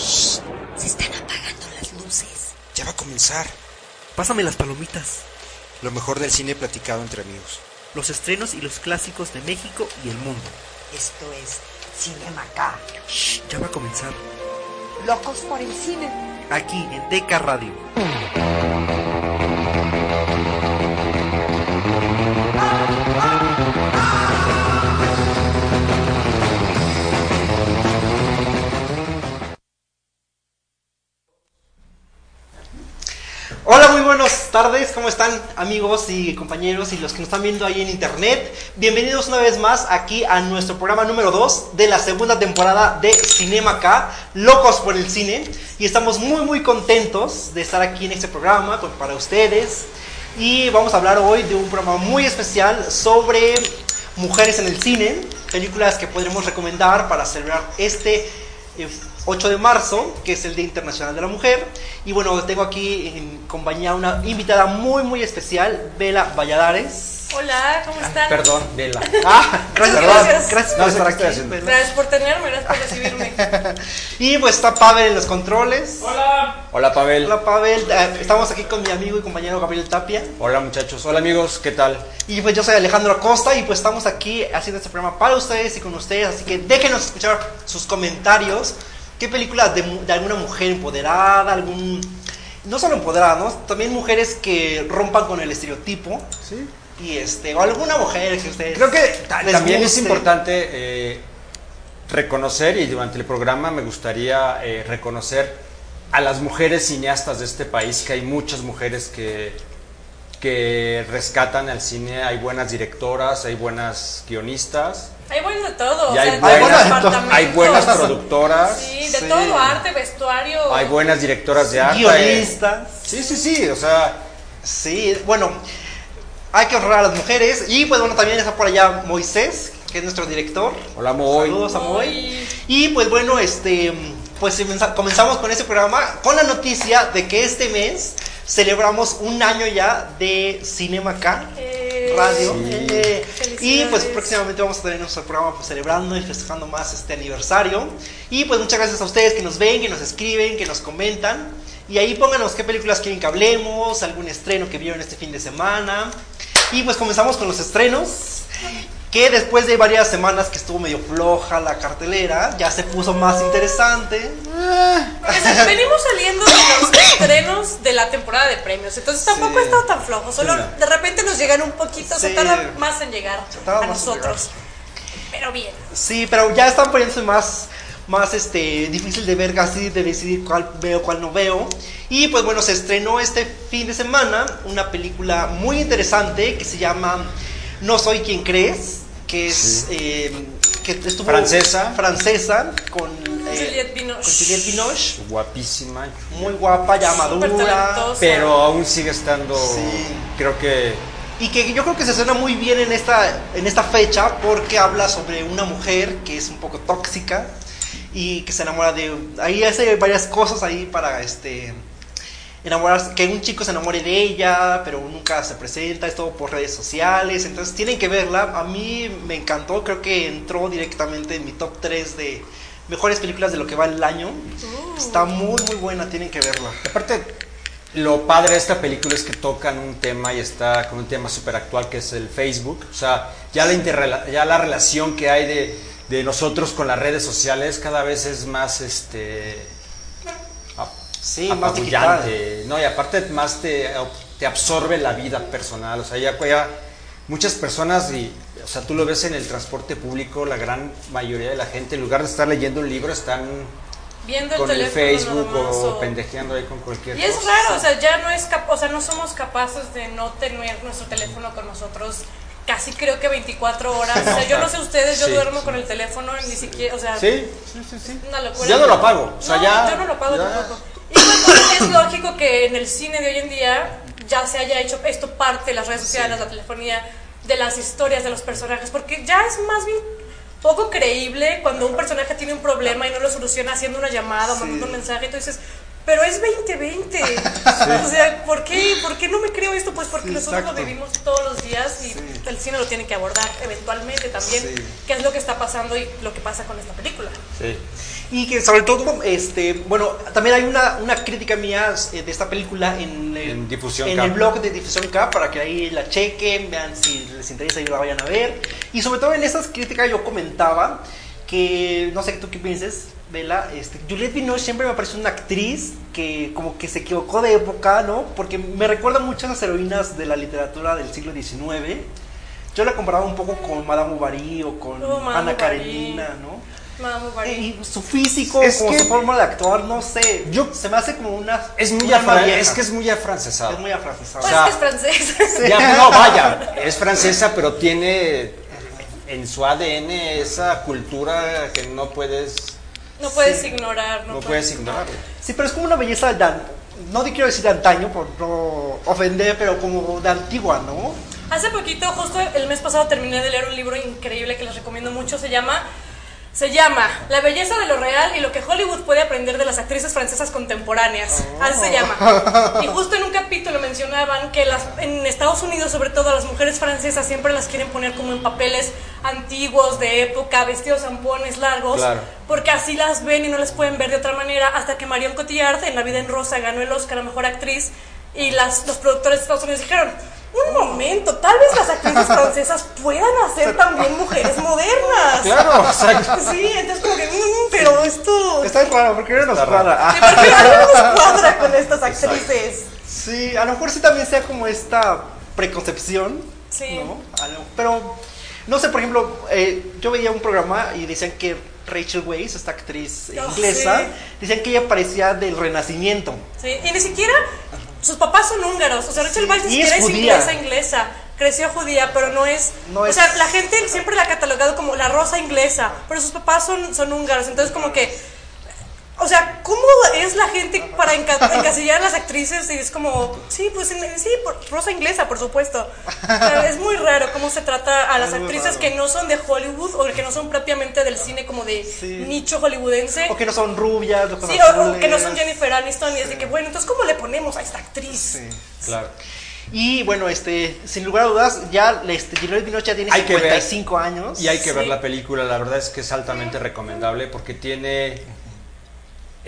Se están apagando las luces. Ya va a comenzar. Pásame las palomitas, Lo mejor del cine platicado entre amigos. los estrenos y los clásicos de México y el mundo. Esto es Cinema K. Shh, ya va a comenzar. Locos por el cine. Aquí en DK Radio. Hola, muy buenas tardes, ¿cómo están amigos y compañeros y los que nos están viendo ahí en internet? Bienvenidos una vez más aquí a nuestro programa número 2 de la segunda temporada de Cinema K, Locos por el Cine. Y estamos muy muy contentos de estar aquí en este programa con- para ustedes. Y vamos a hablar hoy de un programa muy especial sobre mujeres en el cine, películas que podremos recomendar para celebrar este 8 de marzo, que es el Día Internacional de la Mujer. Y bueno, tengo aquí en compañía una invitada muy, muy especial, Bela Valladares. Hola, ¿cómo están? Perdón, vela. Ah, gracias, gracias. gracias No por estar aquí. Gracias por tenerme, gracias por recibirme. Y pues está Pavel en los controles. Hola Pavel. Hola Pavel, Eh, estamos aquí con mi amigo y compañero Gabriel Tapia. Hola muchachos. Hola amigos, ¿qué tal? Y pues yo soy Alejandro Acosta y pues estamos aquí haciendo este programa para ustedes y con ustedes, así que déjenos escuchar sus comentarios. ¿Qué películas de, mu- de alguna mujer empoderada, algún... No solo empoderada, ¿no? También mujeres que rompan con el estereotipo. Sí. Y este, o alguna mujer que ustedes... Creo que ta- les también es importante eh, reconocer y durante el programa me gustaría eh, reconocer a las mujeres cineastas de este país, que hay muchas mujeres que, que rescatan al cine, hay buenas directoras, hay buenas guionistas, Hay buenos de todo. y o hay, buenas, hay buenas productoras, Sí, de Sí. todo, arte, vestuario. hay buenas directoras de arte. Guionistas. Sí, sí, sí, o sea, Sí, bueno, hay que honrar a las mujeres. Y pues bueno, también está por allá Moisés, que es nuestro director. hola Moy. Saludos a Moy. Y pues bueno, este, pues comenza- comenzamos con este programa con la noticia de que este mes celebramos un año ya de Cinema K Eh, Radio. Sí. Eh, y Felicidades. pues próximamente vamos a tener nuestro programa pues, celebrando y festejando más este aniversario. Y pues muchas gracias a ustedes que nos ven, que nos escriben, que nos comentan. Y ahí pónganos qué películas quieren que hablemos, algún estreno que vieron este fin de semana. Y pues comenzamos con los estrenos. Que después de varias semanas que estuvo medio floja la cartelera, ya se puso más interesante. Porque se- venimos saliendo de los estrenos de la temporada de premios. Entonces tampoco Sí. ha estado tan flojo. Solo Sí. de repente nos llegan un poquito. Se Sí. tarda más en llegar Se a nosotros. Pero bien. Sí, pero ya están poniéndose más, más este, difícil de ver, casi de decidir cuál veo, cuál no veo. Y pues bueno, se estrenó este fin de semana una película muy interesante que se llama No soy quien crees, que es eh, que estuvo Francesa. francesa con eh, Juliette Binoche. con Juliette Binoche, Guapísima, muy guapa, ya madura. pero aún sigue estando, Sí. creo que Y que yo creo que se suena muy bien en esta, en esta fecha porque habla sobre una mujer que es un poco tóxica y que se enamora de... Ahí hace varias cosas ahí para este enamorarse, que un chico se enamore de ella, pero nunca se presenta, es todo por redes sociales, entonces tienen que verla. A mí me encantó, creo que entró directamente en mi top 3 de mejores películas de lo que va el año. Está muy, muy buena, tienen que verla. Aparte, lo padre de esta película es que tocan un tema y está con un tema súper actual que es el Facebook. O sea, ya la, interrela- ya la relación que hay de, de nosotros con las redes sociales cada vez es más este Sí, más. No, y aparte más te, te absorbe la vida personal. O sea, ya, ya muchas personas, y, o sea, tú lo ves en el transporte público, la gran mayoría de la gente, en lugar de estar leyendo un libro, están viendo el con el teléfono Facebook nada más, o o- pendejeando ahí con cualquier Y es cosa. raro, o sea, ya no es cap- o sea, no somos capaces de no tener nuestro teléfono con nosotros casi creo que 24 horas. O sea, yo no sé ustedes, yo Sí, duermo sí. con el teléfono ni siquiera, o sea, Sí, sí, sí, sí. una locura. Ya no lo apago, o sea, No, ya- yo no lo apago ya. tampoco. Y bueno, es lógico que en el cine de hoy en día ya se haya hecho esto parte de las redes sociales, la telefonía, de las historias de los personajes, porque ya es más bien poco creíble cuando un personaje tiene un problema y no lo soluciona haciendo una llamada o mandando un mensaje y tú dices, pero es 2020. O sea, ¿por qué, ¿por qué no me creo esto? Pues porque Sí, nosotros exacto. lo vivimos todos los días y el cine lo tiene que abordar eventualmente también, Sí. qué es lo que está pasando y lo que pasa con esta película. Sí. Y que sobre todo, este, bueno, también hay una, una crítica mía eh, de esta película en, el- En Difusión en K. el blog de Difusión K para que ahí la chequen, vean si les interesa y la vayan a ver. Y sobre todo en esas críticas yo comentaba que, no sé tú qué pienses, Vela, este, Juliette Binoche siempre me pareció una actriz que como que se equivocó de época, ¿no? Porque me recuerda mucho a las heroínas de la literatura del siglo XIX. Yo la comparaba un poco con Madame Bovary o con Oh, Ana. Karenina, ¿no? Madame Bovary. Y su físico, Es como que- su forma de actuar, no sé. Yo- se me hace como una. Es muy, una alma afra- vieja. es que es muy afrancesado. Es muy afrancesado. Pues o sea, es que es francés. Ya, no, vaya, es francesa, pero tiene en su ADN esa cultura que no puedes, No puedes ignorar, no, no puedes ignorar. Sí, pero es como una belleza de. an- No quiero decir de antaño por no ofender, pero como de antigua, ¿no? Hace poquito, justo el mes pasado, terminé de leer un libro increíble que les recomiendo mucho. Se llama, se llama La belleza de lo real y lo que Hollywood puede aprender de las actrices francesas contemporáneas. Así se llama. Y justo en un capítulo mencionaban que las, en Estados Unidos, sobre todo, las mujeres francesas siempre las quieren poner como en papeles antiguos, de época, vestidos zampones largos, Claro. porque así las ven y no las pueden ver de otra manera. Hasta que Marion Cotillard en La vida en rosa ganó el Oscar a mejor actriz y las, los productores de Estados Unidos dijeron. Un momento, tal vez las actrices francesas puedan hacer también mujeres modernas. Claro, exacto. Sí, entonces como que, "Mm, pero esto... Está raro, porque no nos cuadra. Sí, ¿Por qué algo nos cuadra con estas actrices? Sí, a lo mejor sí también sea como esta preconcepción. Sí. ¿no? Pero, no sé, por ejemplo, eh, yo veía un programa y decían que Rachel Weisz, esta actriz Oh, inglesa, sí. decían que ella parecía del Renacimiento. Sí, y ni siquiera sus papás son húngaros. O sea, Rachel Sí, Weisz ni es siquiera es, judía. inglesa, inglesa. Creció judía, pero no es. No o es- sea, la gente siempre la ha catalogado como la rosa inglesa, pero sus papás son, son húngaros. Entonces, como que. O sea, ¿cómo es la gente para enca- encasillar a las actrices? Y es como, sí, pues en- sí, por- rosa inglesa, por supuesto. O sea, es muy raro cómo se trata a las Es actrices raro. que no son de Hollywood o que no son propiamente del cine como de Sí. nicho hollywoodense. O que no son rubias, ojos Sí, o- o, que no son Jennifer Aniston y es de que, bueno, entonces, ¿cómo le ponemos a esta actriz? Sí. Claro. Y bueno, este, sin lugar a dudas, ya este, Binoche ya tiene Hay que ver. 55 años. Y hay que ver la película, la verdad es que es altamente recomendable porque tiene...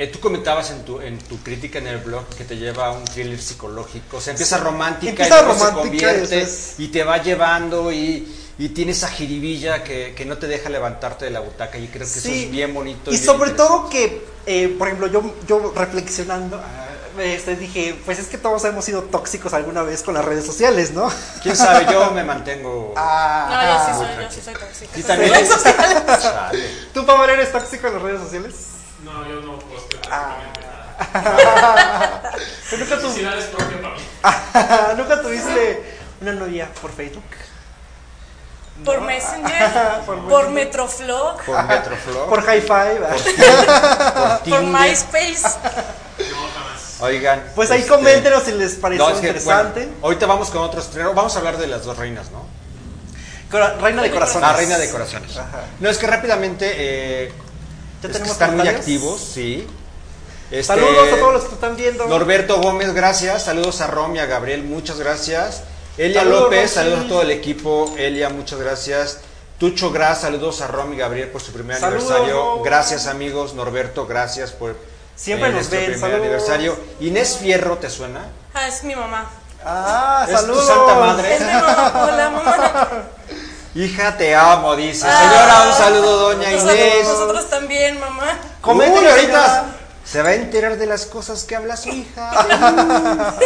eh, tú comentabas en tu, en tu crítica en el blog que te lleva a un thriller psicológico, o sea, empieza romántica Empieza y luego se convierte es- y te va llevando y, y tiene esa jiribilla que, que no te deja levantarte de la butaca y creo que eso es bien bonito. Y bien sobre todo que, eh, por ejemplo, yo, yo reflexionando, ah, este, dije, pues es que todos hemos sido tóxicos alguna vez con las redes sociales, ¿no? ¿Quién sabe? Yo me mantengo... Ah, No, yo sí soy, yo sí soy tóxica. ¿Sí también? ¿Tú, Pamar, eres tóxico en las redes sociales? No, yo no posteo Ah. prácticamente nada. Nunca, tu- es propia para mí. nunca tuviste una novia por Facebook. Por No. Messenger, Por por, Metroflog, Por Metroflog, Por High Five. ah. por por. MySpace. No. Oigan. Pues ahí este, coméntenos si les pareció no, es que, interesante. bueno, ahorita vamos con otro estreno. Vamos a hablar de las dos reinas, ¿no? Cora- Reina de Corazones. La reina de corazones. Ajá. No, es que rápidamente eh, ¿Ya es que tenemos están muy activos, sí. Este, Saludos a todos los que están viendo. Norberto Gómez, gracias. Saludos a Rom y a Gabriel, muchas gracias. Elia Saludos, López, Rosy. saludos a todo el equipo. Elia, muchas gracias. Tucho Gras, saludos a Rom y Gabriel por su primer Saludos, aniversario. Gracias amigos. Norberto, gracias por Siempre eh, nos nuestro ven, primer saludos. aniversario. Inés Fierro, ¿te suena? Ah, es mi mamá. Ah, Es tu saludos. santa madre. Es mi mamá. Hola, mamá. Hija, te amo, dice. Ah. Señora, un saludo, doña Inés. nosotros también, mamá. Coméntenos, Uy, ahorita. Se va a enterar de las cosas que habla su hija.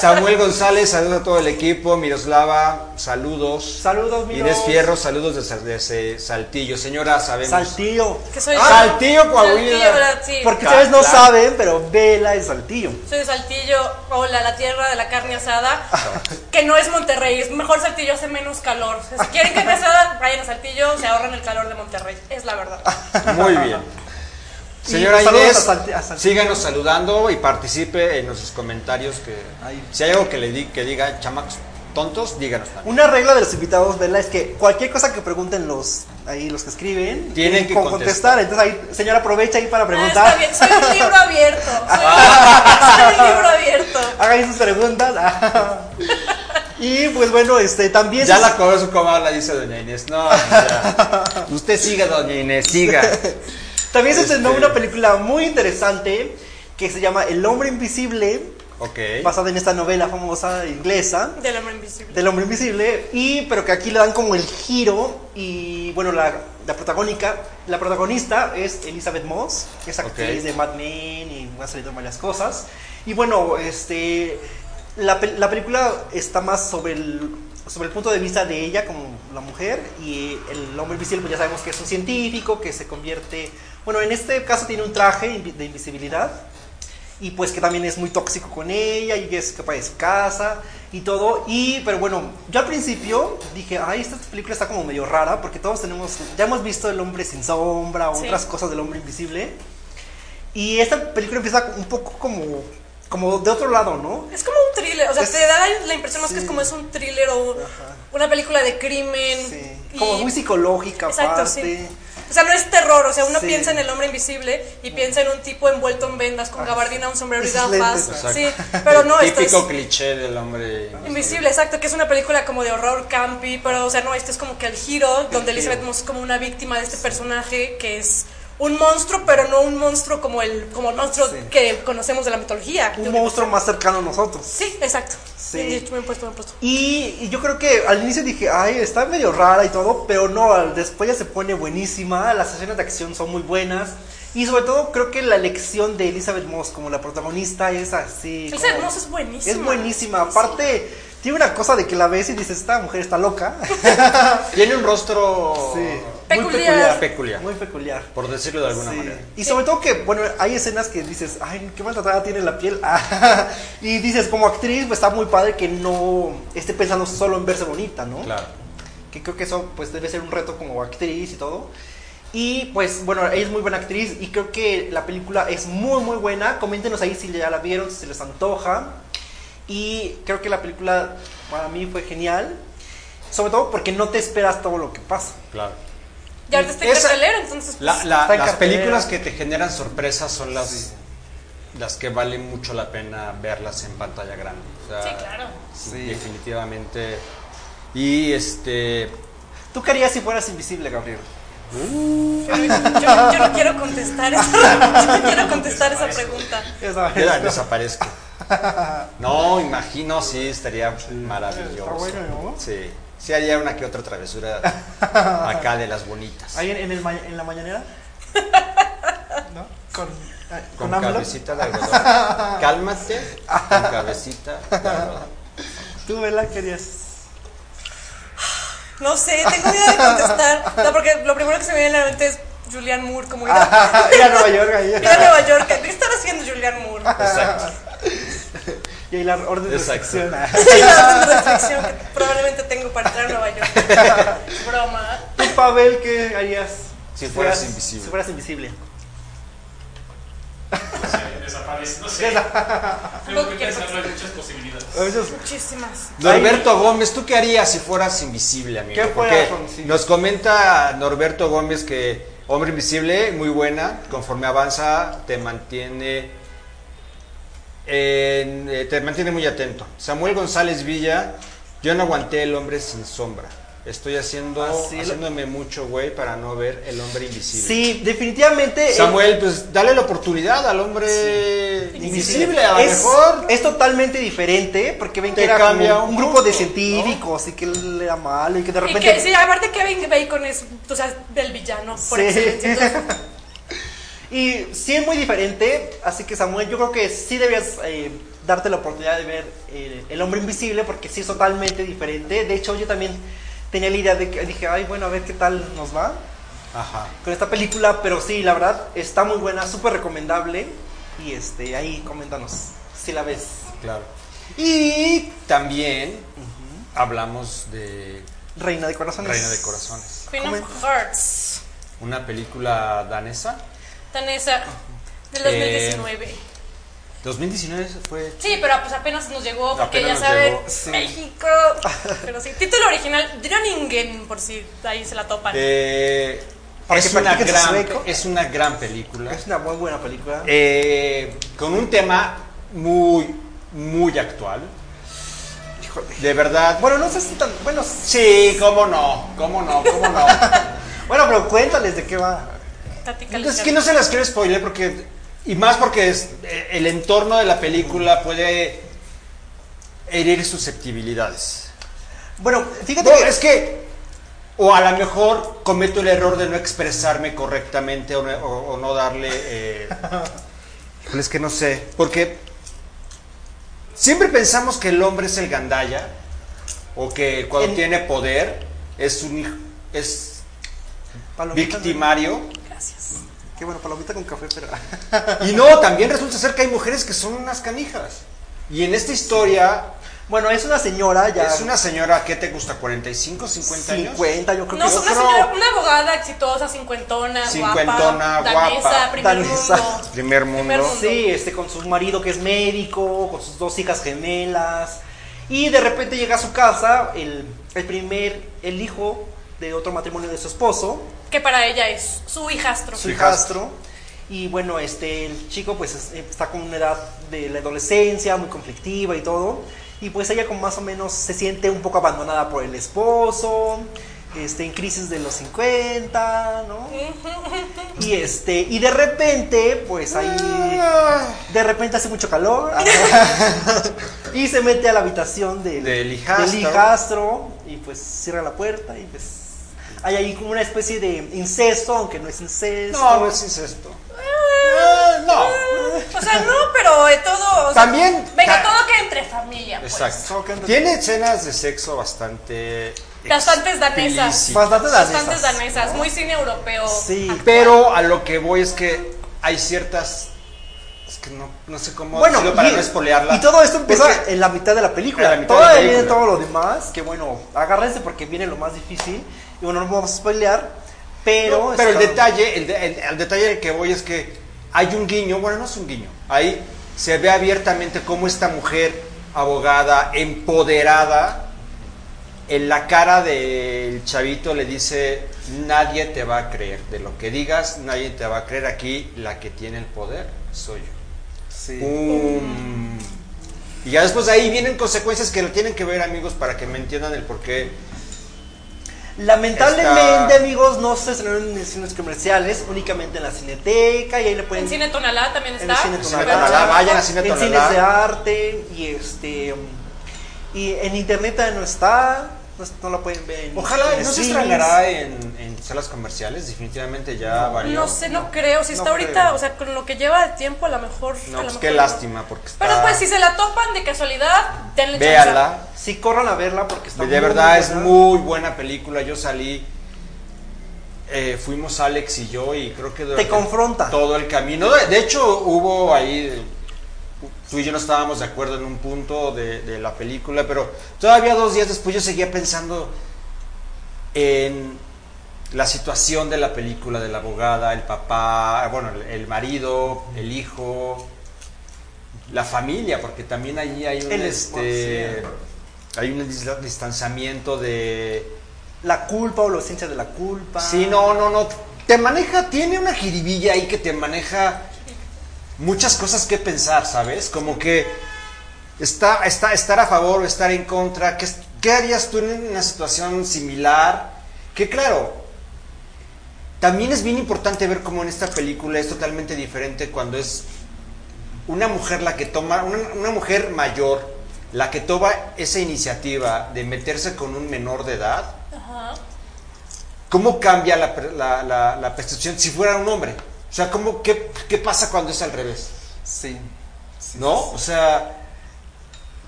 Samuel González, saludos a todo el equipo. Miroslava, saludos. Saludos, Miros. Inés Fierro, saludos desde, desde Saltillo. Señora, sabemos. Saltillo. Que soy Ah, Saltillo, Coahuila. Saltillo, ¿verdad? Sí. Porque ustedes no saben, pero Vela es Saltillo. Soy de Saltillo, hola, la tierra de la carne asada, que no es Monterrey, es mejor Saltillo, hace menos calor. Si quieren carne asada, vayan a Saltillo, se ahorran el calor de Monterrey, es la verdad. Muy bien. Señora Inés, síganos saludando y participe en nuestros comentarios. que Ay. Si hay algo que le di, que diga chamacos tontos, díganos también. Una regla de los invitados, Vela, es que cualquier cosa que pregunten los ahí los que escriben, Tienen que con- contestar. Entonces ahí, señora, aprovecha ahí para Ah, preguntar. está bien, soy un libro abierto, soy, soy un libro abierto. Hagan sus preguntas. y pues bueno, este también Ya la conozco como habla, dice doña Inés. No, ya. Usted siga, doña Inés, siga. También se estrenó Este- una película muy interesante que se llama El hombre invisible, Ok. basada en esta novela famosa inglesa. Del hombre invisible. del hombre invisible y pero que aquí le dan como el giro y bueno la, la protagónica la protagonista es Elizabeth Moss que es actriz de Mad Men y ha salido en varias cosas y bueno este la, la película está más sobre el sobre el punto de vista de ella como la mujer y el hombre invisible pues ya sabemos que es un científico que se convierte bueno en este caso tiene un traje de invisibilidad y pues que también es muy tóxico con ella y es capaz de su casa y todo y pero bueno yo al principio dije ay esta película está como medio rara porque todos tenemos ya hemos visto el hombre sin sombra o Sí. otras cosas del hombre invisible y esta película empieza un poco como como de otro lado no Es como un thriller, o sea, Es- te da la impresión más que es como es un thriller o una película de crimen. Sí, y- como muy psicológica Exacto, aparte sí. O sea, no es terror, o sea, uno Sí. piensa en el hombre invisible y piensa en un tipo envuelto en vendas con gabardina, un sombrero y gafas. Sí, pero no, esto es Típico cliché del hombre. invisible, exacto, que es una película como de horror campi, pero o sea, no, este es como que el giro donde Elizabeth Moss es como una víctima de este personaje que es un monstruo, pero no un monstruo como el como el monstruo Sí. que conocemos de la mitología. un monstruo más cercano a nosotros Sí, exacto. Sí. Bien puesto, puesto. Y, y yo creo que al inicio dije, ay, está medio rara y todo, pero no, después ya se pone buenísima, las escenas de acción son muy buenas. Y sobre todo creo que la elección de Elizabeth Moss como la protagonista es así. Elizabeth como- Moss es buenísima. Es buenísima. Aparte, tiene una cosa de que la ves y dices, esta mujer está loca. Tiene un rostro Sí. Peculiar. Muy peculiar. Muy peculiar. por decirlo de alguna Sí. manera. Y sobre todo que, bueno, hay escenas que dices, ay, qué maltratada tiene la piel. y dices, como actriz, pues está muy padre que no esté pensando solo en verse bonita, ¿no? Claro. que creo que eso pues debe ser un reto como actriz y todo. Y pues bueno, ella es muy buena actriz y creo que la película es muy muy buena. Coméntenos ahí si ya la vieron, si se les antoja. Y creo que la película para mí fue genial. Sobre todo porque no te esperas todo lo que pasa. Claro. Y ahorita está en Esa- cartelera, entonces. La- pues, la- Está en las cartelera. películas que te generan sorpresas son las, las que valen mucho la pena verlas en pantalla grande. O sea, Sí, claro. sí, definitivamente. Y este. ¿Tú qué harías si fueras invisible, Gabriel? Yo, no- yo yo quiero contestar esa, yo no quiero contestar esa pregunta. Ya. Queda, desaparezco. No, imagino, sí, estaría maravilloso. Está bueno, ¿no? Sí, sí haría una que otra travesura acá de las bonitas. Ahí en, en el ma- en la mañanera. ¿No? Con, ah, Con AMLO. cabecita de algodón. Cálmate, con cabecita de algodón. ¿Tú, Vela, qué harías? No sé, tengo miedo de contestar. No, porque lo primero que se me viene a la mente es Julianne Moore, como ir a, Ir a Nueva York ir a Nueva York. ¿Qué estar haciendo Julianne Moore? Exacto. Y ahí la orden de Exacto. restricción. ah. Sí, la restricción que probablemente tengo para entrar a Nueva York. Broma. ¿Tú, Pavel, qué harías? Si fueras invisible. Si fueras invisible. No sé, desaparece. No sé. Tengo que pensarlo en muchas posibilidades. Muchísimas. Norberto Gómez, ¿tú qué harías si fueras invisible, amigo? ¿Qué Porque fueras invisible? nos comenta Norberto Gómez que Hombre Invisible, muy buena, conforme avanza te mantiene en- eh, te mantiene muy atento. Samuel González Villa, yo no aguanté el hombre sin sombra. Estoy haciendo Así lo- haciéndome mucho güey para no ver el hombre invisible. Sí, definitivamente. eh, Samuel, pues dale la oportunidad al hombre invisible, a lo es, mejor. es totalmente diferente porque ven que era cambia como un un grupo de poco, científicos y que él era malo y que de Y repente que, sí, aparte Kevin Bacon es, o sea, del villano, por Sí. excelencia. Entonces, Y sí es muy diferente, así que Samuel, yo creo que sí debías eh, darte la oportunidad de ver eh, El Hombre Invisible, porque sí es totalmente diferente. De hecho, yo también tenía la idea de que dije, ay, bueno, a ver qué tal nos va Ajá. con esta película, pero sí, la verdad, está muy buena, súper recomendable. Y este, ahí coméntanos si la ves. Claro. Y también hablamos de Reina de Corazones. Reina de Corazones. Queen of Hearts. Una película danesa. Danesa. Del Eh, 2019. 2019 fue. Sí, pero pues apenas nos llegó, porque ya saben, sí. México. Pero sí, título original, Droningen, por si ahí se la topan. Eh, una gran, es una gran película. Es una muy buena película. Eh, con un tema muy, muy actual. Híjole. De verdad. Bueno, no sé si tan. Bueno, Sí, cómo no, cómo no, cómo no. bueno pero cuéntales de qué va. Tati es Calicar. que no se las quiero spoiler porque. Y más porque es- eh, el entorno de la película puede herir susceptibilidades. Bueno, fíjate No, que. es que. O a lo mejor cometo el error de no expresarme correctamente o no, o- o no darle. Eh, es que no sé. Porque siempre pensamos que el hombre es el gandaya. O que cuando En- tiene poder es un hij- es Palomita, victimario. Gracias. Qué bueno, palomita con café, pero. Y no, también resulta ser que hay mujeres que son unas canijas. Y en esta historia bueno, es una señora ya. es una señora que te gusta 45, 50 años. 50, yo creo No, que una es señora, una abogada exitosa, cincuentona, Cincuentona, guapa, danesa, guapa. primer Danesa. mundo. Primer mundo. Primer mundo. Sí, este, con su marido que es médico, con sus dos hijas gemelas. Y de repente llega a su casa el, el primer, el hijo de otro matrimonio de su esposo, Que para ella es su hijastro. su hijastro. Y bueno, este, el chico pues es- está con una edad de la adolescencia, muy conflictiva y todo. Y pues ella como más o menos se siente un poco abandonada por el esposo, este, en crisis de los 50, ¿no? Y este, y de repente, pues ahí, de repente hace mucho calor. y se mete a la habitación del, Del hijastro. del hijastro, y pues cierra la puerta y pues hay ahí como una especie de incesto, aunque no es incesto. No, no es incesto. Eh, no. O sea, no, pero de todo. o sea, También- Venga, todo queda entre familia. Pues. Exacto. Tiene escenas de sexo bastante. Bastantes danesas. Bastante danesas. Bastantes danesas. Muy cine europeo. Sí, actual. Pero a lo que voy es que hay ciertas. Es que no, no sé cómo Bueno, para y, no espolearla. y todo esto empieza Porque- en la mitad de la película. En la mitad de Todavía viene todo lo demás, que bueno, agárrense porque viene lo más difícil. Y bueno, no vamos a spoilear, pero... No, pero el detalle, el, de- el- el detalle del que voy es que hay un guiño, bueno, no es un guiño, ahí se ve abiertamente cómo esta mujer abogada, empoderada, en la cara del chavito le dice, nadie te va a creer, de lo que digas, nadie te va a creer, aquí la que tiene el poder soy yo. Sí. Um, y ya después de ahí vienen consecuencias que lo tienen que ver amigos para que me entiendan el por qué. Lamentablemente, Está- amigos, no se estrenaron en cines comerciales, únicamente en la Cineteca y ahí le pueden... En Cine Tonalá también en está. el Cine En Tonalá. Cine Tonalá, vayan a Cine En Tonalá. cines de arte y este... Y en internet no está, no, no la pueden ver en Ojalá en no se estrenará en, en salas comerciales, definitivamente ya varió. No sé, no creo. Si no está ahorita, creo. o sea, con lo que lleva de tiempo, a lo mejor. No, pues mejor qué no. lástima, porque está... Pero pues si se la topan de casualidad, denle chance. Véala. Sí, corran a verla porque está De muy, verdad es muy buena película. Yo salí, eh, fuimos Alex y yo y creo que durante confronta. todo el camino. De, de hecho hubo ahí, tú y yo no estábamos de acuerdo en un punto de, de la película, pero todavía dos días después yo seguía pensando en la situación de la película, de la abogada, el papá, bueno, el, marido, el hijo, la familia, porque también allí hay un El este, hay un dis- distanciamiento de La culpa o la ausencia de la culpa. sí, no, no, no, te maneja, tiene una jiribilla ahí que te maneja muchas cosas que pensar, ¿sabes? Como que está, está, estar a favor o estar en contra, ¿qué, qué harías tú en una situación similar? Que claro, también es bien importante ver cómo en esta película es totalmente diferente cuando es una mujer la que toma, una, una mujer mayor, la que toma esa iniciativa de meterse con un menor de edad. Ajá. ¿Cómo cambia la, la- la- la percepción si fuera un hombre? O sea, ¿cómo, qué, ¿qué pasa cuando es al revés? Sí. sí, ¿No? sí, O sea,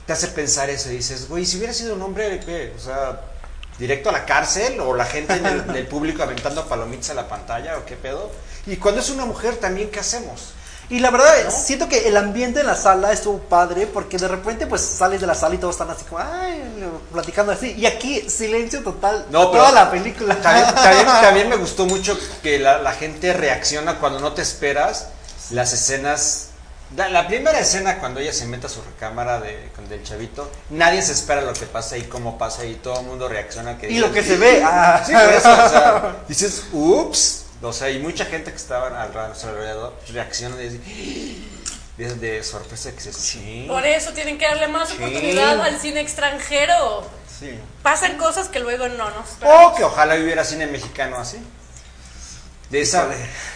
te hace pensar eso y dices, güey, si hubiera sido un hombre, ¿qué? O sea, directo a la cárcel o la gente en el, del público aventando palomitas a la pantalla o qué pedo. Y cuando es una mujer también, ¿qué hacemos? Y la verdad, ¿No? siento que el ambiente en la sala estuvo padre porque de repente pues sales de la sala y todos están así como, ay, platicando así. Y aquí silencio total, No, pero- toda la película. También, también- también me gustó mucho que la, la gente reacciona cuando no te esperas las escenas. La, la primera escena cuando ella se mete a su recámara de, con del chavito, nadie se espera lo que pasa y cómo pasa y todo el mundo reacciona. Que y dices, lo que se ve, ah. Sí, por eso, o sea, dices, ups. O sea, y mucha gente que estaba al a su alrededor reacciona y dice, de, de sorpresa que se sí. Por eso tienen que darle más Sí. oportunidad al cine extranjero. Sí. Pasan cosas que luego no nos. O que ojalá hubiera cine mexicano así. De esa,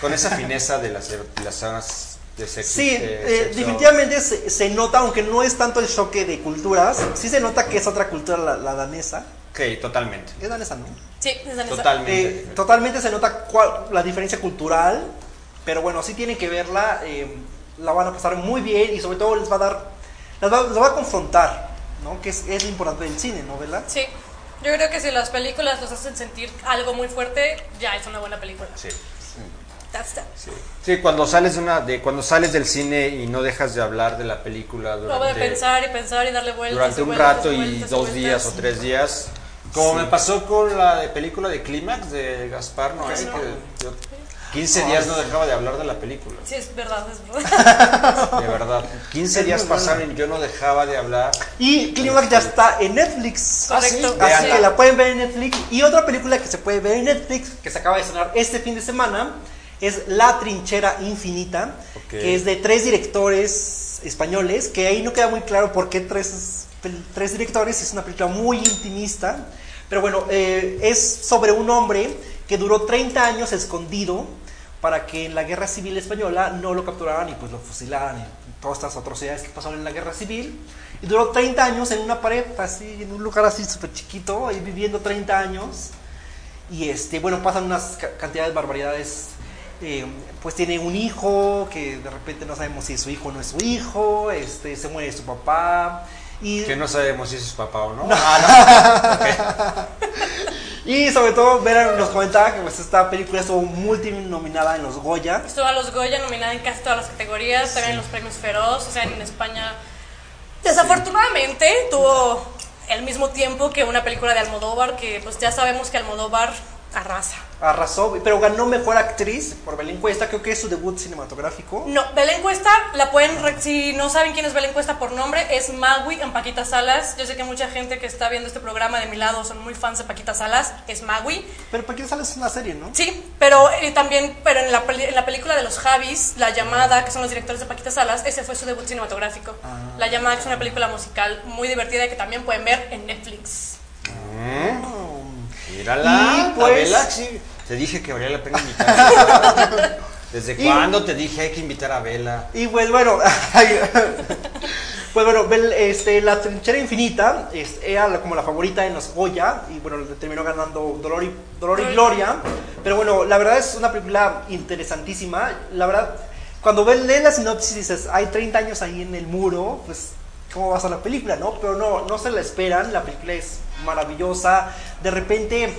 con esa fineza de las, de las zonas de sexo. Sí, eh, eh, definitivamente se, se nota, aunque no es tanto el choque de culturas, sí se nota que es otra cultura la, la danesa. Ok, totalmente. Es danesa, ¿no? Sí, es danesa. Totalmente. Eh, totalmente se nota cuál- la diferencia cultural, pero bueno, sí tienen que verla, eh, la van a pasar muy bien y sobre todo les va a dar, les va, les va a confrontar, ¿no? Que es, es lo importante del cine, ¿no? ¿Verdad? Sí, yo creo que si las películas los hacen sentir algo muy fuerte, ya es una buena película. Sí, That's that. sí. Sí, cuando sales de una, de cuando sales del cine y no dejas de hablar de la película Luego de durante, pensar y pensar y darle vueltas. durante un vueltas rato y vueltas dos vueltas. días o tres días, como me pasó con la de película de Clímax de Gaspar Noé, Pues no. que yo 15 días no dejaba de hablar de la película. Sí, es verdad, es verdad. De verdad, 15 Es días pasaron y yo no dejaba de hablar. Y Climax ya está en Netflix. Correcto. sí, Así Véanla. que la pueden ver en Netflix. Y otra película que se puede ver en Netflix, que se acaba de estrenar este fin de semana, es La Trinchera Infinita, Ok. que es de tres directores españoles, que ahí no queda muy claro por qué tres, tres directores, es una película muy intimista, pero bueno, eh, es sobre un hombre que duró 30 años escondido para que en la guerra civil española no lo capturaran y pues lo fusilaran y todas estas atrocidades que pasaron en la guerra civil. Y duró 30 años en una pared, así, en un lugar así súper chiquito, ahí viviendo 30 años. Y este, bueno, pasan unas ca- cantidades de barbaridades. eh, pues tiene un hijo que de repente no sabemos si es su hijo o no es su hijo. Este, se muere su papá. Y, Que no sabemos si es su papá o no. y sobre todo, Vera nos comentaba que pues, esta película estuvo multinominada en los Goya. Estuvo a los Goya nominada en casi todas las categorías, también en los premios Feroz, o sea, en España. Desafortunadamente tuvo el mismo tiempo que una película de Almodóvar, que pues ya sabemos que Almodóvar arrasa. Arrasó, pero ganó mejor actriz por Belén Cuesta. Creo que es su debut cinematográfico. No, Belén Cuesta, la pueden, si no saben quién es Belén Cuesta por nombre, es Magui en Paquita Salas. Yo sé que mucha gente que está viendo este programa de mi lado son muy fans de Paquita Salas, es Magui. Pero ¿para qué sale es una serie, no? Sí, pero eh, también, pero en la, en la película de los Javis, La Llamada, que son los directores de Paquita Salas, ese fue su debut cinematográfico. Ah. La Llamada que es una película musical muy divertida que también pueden ver en Netflix. Mírala, Y, pues- sí. Te dije que valía la pena invitar. ¿Desde Y- cuándo te dije hay que invitar a Vela? Y pues bueno, pues bueno, este, la trinchera infinita es- era como la favorita en los Goya y bueno, le terminó ganando Dolor y, Dolor y Gloria. Pero bueno, la verdad es una película interesantísima. La verdad, cuando ves, lees la sinopsis y dices, hay 30 años ahí en el muro, pues cómo va a ser la película, ¿no? Pero no, no se la esperan, la película es maravillosa. De repente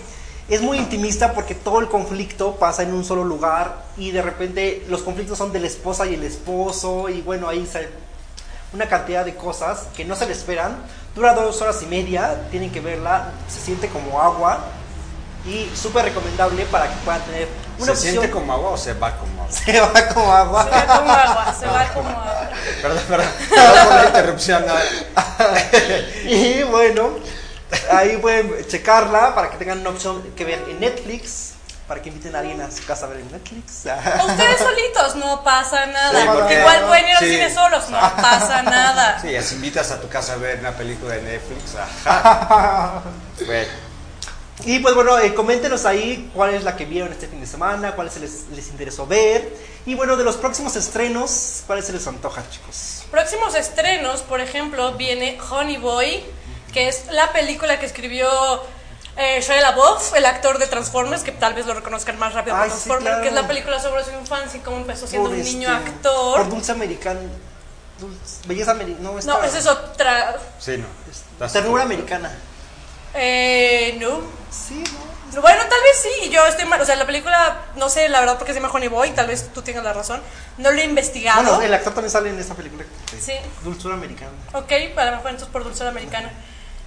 es muy intimista porque todo el conflicto pasa en un solo lugar y de repente los conflictos son de la esposa y el esposo y bueno, ahí se una cantidad de cosas que no se le esperan. Dura dos horas y media, tienen que verla, se siente como agua y súper recomendable para que puedan tener una ¿Se opción. siente como agua o se va como agua? Se va como agua. Se va como agua, se va como agua. Perdón, perdón, perdón por la interrupción. no. y bueno, ahí pueden checarla para que tengan una opción que ver en Netflix, para que inviten a alguien a su casa a ver en Netflix. Ustedes solitos, no pasa nada. Sí, porque- Igual pueden ir al sí. cine solos, no pasa nada. Sí, así invitas a tu casa a ver una película de Netflix. Ajá. Bueno, Y pues bueno, eh, coméntenos ahí cuál es la que vieron este fin de semana, cuál se les, les interesó ver. Y bueno, de los próximos estrenos, ¿cuáles se les antoja, chicos? Próximos estrenos, por ejemplo, viene Honey Boy, que es la película que escribió Eh, Shia LaBeouf, el actor de Transformers, que tal vez lo reconozcan más rápido por sí, Transformers, claro. que es la película sobre su infancia y cómo empezó siendo Por un niño este- actor. Por Dulce Americana. Dulce- belleza americana. No, esta- No, esa es otra. Sí, no. Estás- Ternura americana. Eh, no. Sí, ¿no? Bueno, tal vez sí, y yo estoy mal. O sea, la película, no sé la verdad porque se llama Honey Boy, tal vez tú tengas la razón. No lo he investigado. Bueno, el actor también sale en esta película. Sí. Dulzura americana. Ok, a lo mejor entonces por Dulzura Americana.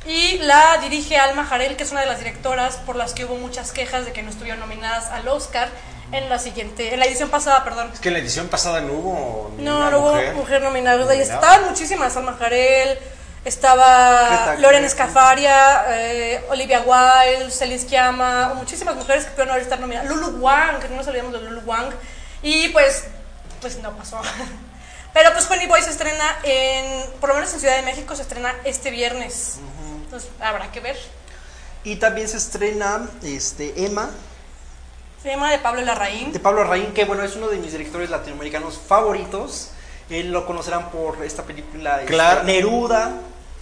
Y la dirige Alma Jarel, que es una de las directoras por las que hubo muchas quejas de que no estuvieron nominadas al Oscar en la siguiente, en la edición pasada, perdón. Es que en la edición pasada no hubo No, no hubo mujer. mujer, nominada. Y estaban muchísimas, Alma Jarel, ¿Qué estaba? Loren Escafaria, eh, Olivia Wilde, Celine Sciamma, muchísimas mujeres que pudieron haber estar nominadas. Lulu Wang, que no nos olvidemos de Lulu Wang. Y pues, pues no pasó. Pero pues Honey Boy se estrena en, por lo menos en Ciudad de México, se estrena este viernes. Entonces habrá que ver. Y también se estrena este, Emma, Se llama de Pablo Larraín. de Pablo Larraín, que bueno, es uno de mis directores latinoamericanos favoritos. Él lo conocerán por esta película este, Claro. Neruda.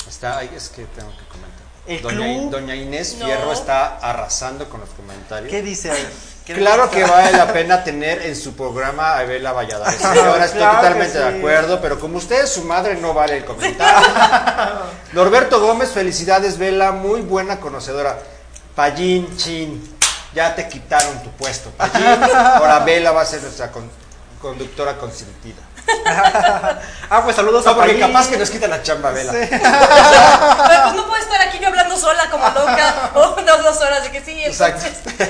Está, ay, es que tengo que comentar. El Doña, club. Doña Inés No. Fierro está arrasando con los comentarios. ¿Qué dice? A ver, ¿qué Claro que vale la pena tener en su programa a Bela Valladares. Ahora estoy Claro totalmente sí. de acuerdo, pero como usted es su madre, no vale el comentario. Norberto Gómez, felicidades, Vela, muy buena conocedora. Pallín, chin, ya te quitaron tu puesto. Pallín, ahora Vela va a ser nuestra con- conductora consentida. Ah, pues saludos No, a porque capaz que nos quitan la chamba, Vela. Pero pues no puedo estar aquí yo hablando sola como loca o unas dos horas. Así que sí, Exacto. entonces.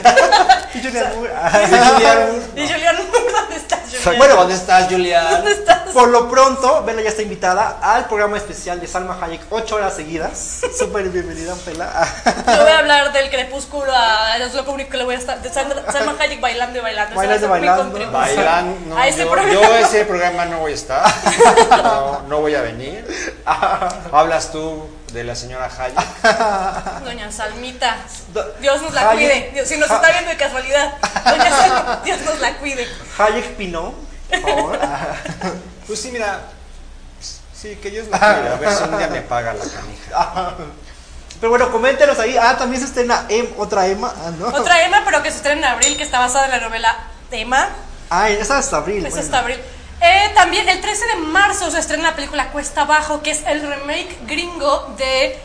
Y Julian Moore. Y Julián, Y Julián, ¿dónde estás, Julián? Bueno, ¿dónde estás, Julián? ¿Dónde estás? Por lo pronto, Bella ya está invitada al programa especial de Salma Hayek, 8 horas seguidas. Súper bienvenida, Pela. Yo voy a hablar del crepúsculo, a, es lo único que le voy a estar. De Salma Hayek bailando y bailando. Bailando y bailando. contribución Bailan, no, a ese yo, programa. yo ese programa no voy a estar, no, no voy a venir. Hablas tú de la señora Hayek. Doña Salmita, Dios nos la Hayek- cuide. Dios- si nos está viendo de casualidad, Doña Salmita, Dios nos la cuide. Hayek Pinot, por favor. Pues sí, mira, sí, que Dios la cuide, a ver si un día me paga la canija. Pero bueno, coméntenos ahí. Ah, también se estrena em, otra Emma. Ah, ¿no? Otra Emma, pero que se estrena en abril, que está basada en la novela Emma. Ah, esa es hasta abril. Esa bueno. está abril. Eh, también el 13 de marzo se estrena la película Cuesta Abajo, que es el remake gringo de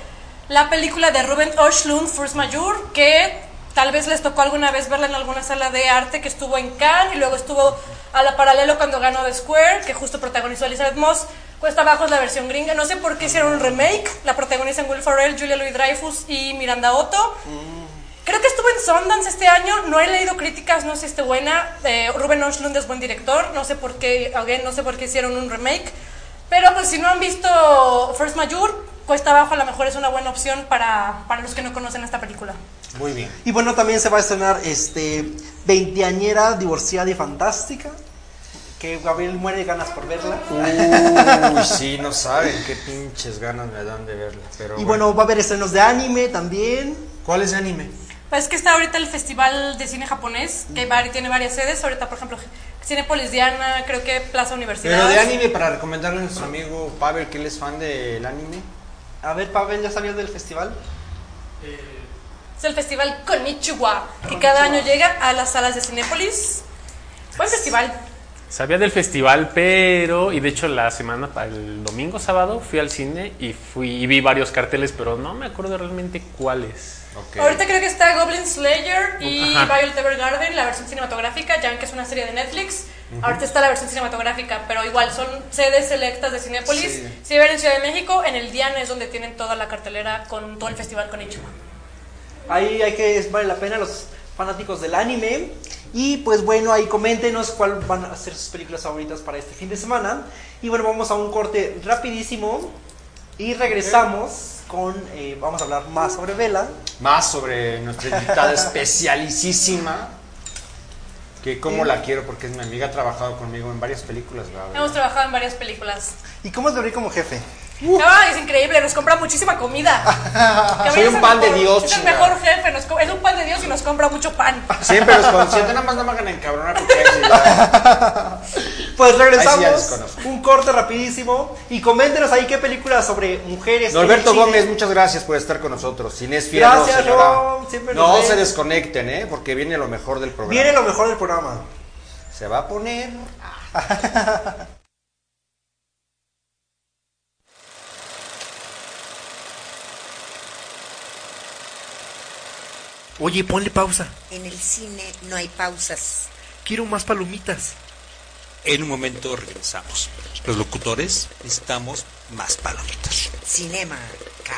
la película de Ruben Östlund, First Major, que tal vez les tocó alguna vez verla en alguna sala de arte, que estuvo en Cannes y luego estuvo a la paralelo cuando ganó The Square, que justo protagonizó Elizabeth Moss. Cuesta Abajo es la versión gringa. No sé por qué hicieron un remake. La protagonizan Will Ferrell, Julia Louis-Dreyfus y Miranda Otto. Creo que estuvo en Sundance este año, no he leído críticas, no sé si esté buena. Eh, Ruben Östlund es buen director, no sé por qué, again, no sé por qué hicieron un remake. Pero pues si no han visto First Major, Cuesta Abajo a lo mejor es una buena opción para, para los que no conocen esta película. Muy bien. Y bueno, también se va a estrenar este Veinteañera, divorciada y fantástica. Que Gabriel muere de ganas por verla. Uy, sí, no saben qué pinches ganas me dan de verla. Pero Y bueno, va a haber estrenos de anime también. ¿cuál es de anime? Pues es que está ahorita el Festival de Cine Japonés, que tiene varias sedes. Ahorita, por ejemplo, Cinepolis Diana, creo que Plaza Universidad. Pero de anime, para recomendarle a nuestro amigo Pavel, que él es fan del anime. A ver, Pavel, ¿ya sabías del festival? Es el festival Konichiwa, que cada año llega a las salas de Cinépolis. Buen festival. Sabía del festival, pero y de hecho la semana para el domingo sábado fui al cine y fui y vi varios carteles, pero no me acuerdo realmente cuáles. Ok. Ahorita creo que está Goblin Slayer y Ajá. Violet Evergarden, la versión cinematográfica, ya que es una serie de Netflix. Ahorita está la versión cinematográfica, pero igual son sedes selectas de Cinépolis. Sí. Si ven en Ciudad de México, en el Diana es donde tienen toda la cartelera con todo el festival Konichiwa. Ahí hay que vale la pena los fanáticos del anime. Y pues bueno, ahí coméntenos cuál van a ser sus películas favoritas para este fin de semana. Y bueno, vamos a un corte rapidísimo y regresamos con, eh, vamos a hablar más sobre Vela. Más sobre nuestra invitada especialicísima. Que como la quiero porque es mi amiga, ha trabajado conmigo en varias películas. ¿verdad? Hemos trabajado en varias películas. ¿Y cómo es de abrir como jefe? Ah, es increíble, nos compra muchísima comida. Soy es un pan de Dios, Es el mejor jefe, nos es un pan de Dios y nos compra mucho pan. Siempre los consiento, nada más no me hagan encabronar porque Pues regresamos, un corte rapidísimo y coméntenos ahí qué películas sobre mujeres. Norberto. Gómez, muchas gracias por estar con nosotros. Inés Fierro, Gracias, siempre nos No se desconecten, ¿eh? Porque viene lo mejor del programa. Viene lo mejor del programa. Se va a poner. Oye, ponle pausa. En el cine no hay pausas. Quiero más palomitas. En un momento regresamos. Los locutores necesitamos más palomitas. Cinema K.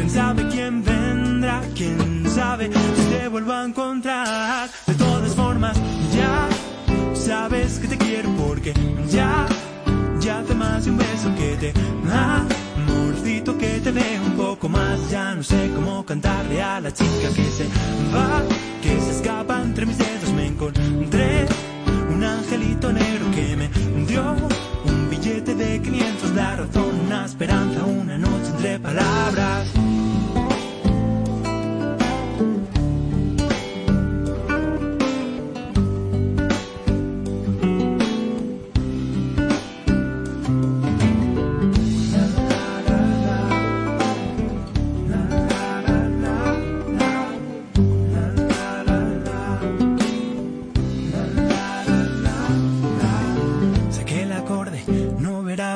¿Quién sabe quién vendrá? ¿Quién sabe si te vuelvo a encontrar? De todas formas, ya sabes que te quiero porque ya, ya te más un beso que te amorcito que te veo un poco más. Ya no sé cómo cantarle a la chica que se va, que se escapa entre mis dedos. Me encontré un angelito negro que me dio un billete de 500, la razón, una esperanza, una noche entre palabras.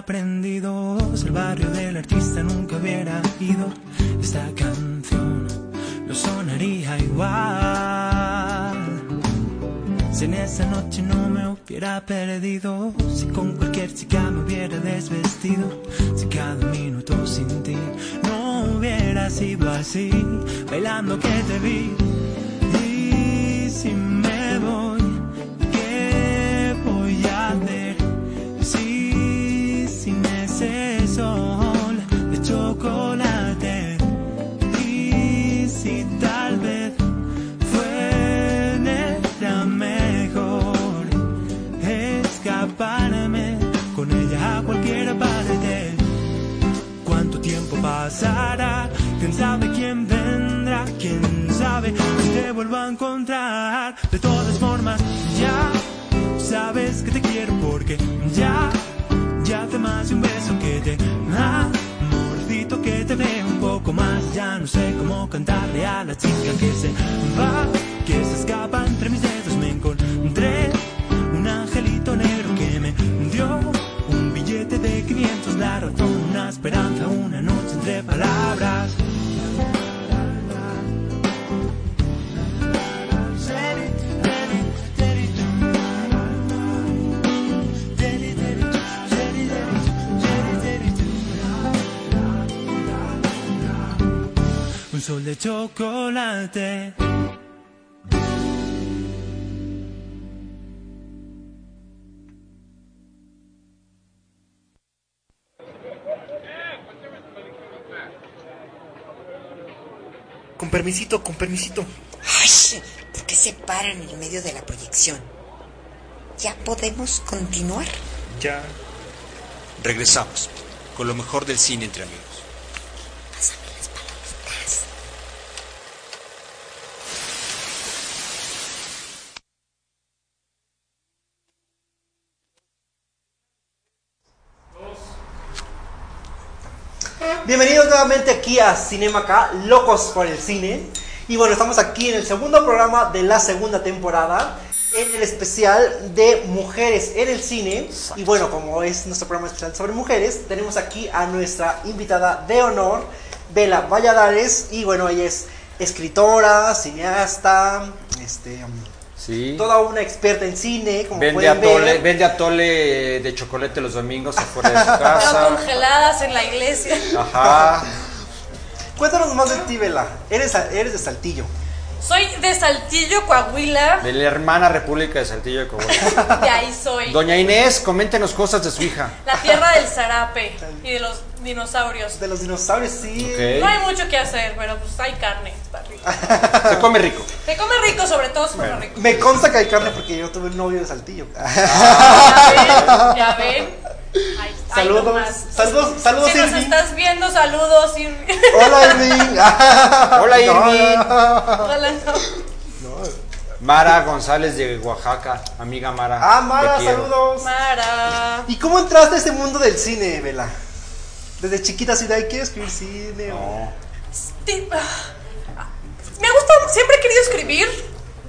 Aprendido, el barrio del artista nunca hubiera ido, esta canción no sonaría igual. Si en esa noche no me hubiera perdido, si con cualquier chica me hubiera desvestido, si cada minuto sin ti no hubiera sido así, bailando que te vi. Pasará? ¿Quién sabe quién vendrá? ¿Quién sabe si te vuelvo a encontrar? De todas formas, ya sabes que te quiero porque ya, ya te más un beso que te amorcito que te veo un poco más. Ya no sé cómo cantarle a la chica que se va, que se escapa entre mis dedos. Me encontré un angelito negro que me dio un billete de 500, la una esperanza, una noche entre palabras. Un sol de chocolate. Permisito, con permisito. Ay, ¿por qué se paran en el medio de la proyección? ¿Ya podemos continuar? Ya. Regresamos. con lo mejor del cine entre amigos. Bienvenidos nuevamente aquí a Cinema K, locos por el cine. Y bueno, estamos aquí en el segundo programa de la segunda temporada, en el especial de mujeres en el cine. Y bueno, como es nuestro programa especial sobre mujeres, tenemos aquí a nuestra invitada de honor, Bela Valladares. Y bueno, ella es escritora, cineasta, este, Sí. toda una experta en cine, como Vende pueden atole, ver. vende atole de chocolate los domingos afuera de su Pero casa. congeladas en la iglesia. Ajá. Cuéntanos más de ti, Bela. Eres, eres de Saltillo. Soy de Saltillo, Coahuila. De la hermana República de Saltillo de Coahuila. De ahí soy. Doña Inés, coméntenos cosas de su hija. La tierra del zarape y de los dinosaurios. De los dinosaurios, sí. No hay mucho que hacer, pero pues hay carne. Está rico. Se come rico. Se come rico, sobre todo se come rico. Me consta que hay carne porque yo tuve un novio de Saltillo. Ya ven, ya ven. Ahí, ahí Saludos, saludos, saludos, Si nos estás viendo, saludos, Irving. Hola, Irving. Hola, Irving. Ojalá no. Mara González de Oaxaca, amiga Mara. Ah, Mara, saludos. Mara. ¿Y cómo entraste a este mundo del cine, Bela? Desde chiquita, así de, "Ay, quiero escribir cine. o- No. Ti- ah, Me gusta, siempre he querido escribir.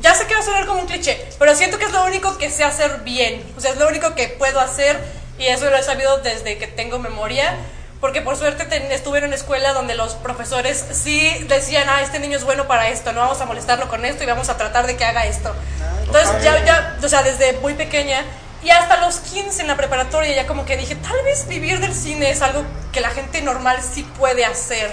Ya sé que va a sonar como un cliché, pero siento que es lo único que sé hacer bien. O sea, es lo único que puedo hacer y eso lo he sabido desde que tengo memoria. Porque por suerte ten- estuve en una escuela donde los profesores sí decían, ah, este niño es bueno para esto, no vamos a molestarlo con esto y vamos a tratar de que haga esto. Entonces ya, ya, o sea, desde muy pequeña y hasta los 15 en la preparatoria ya como que dije, tal vez vivir del cine es algo que la gente normal sí puede hacer.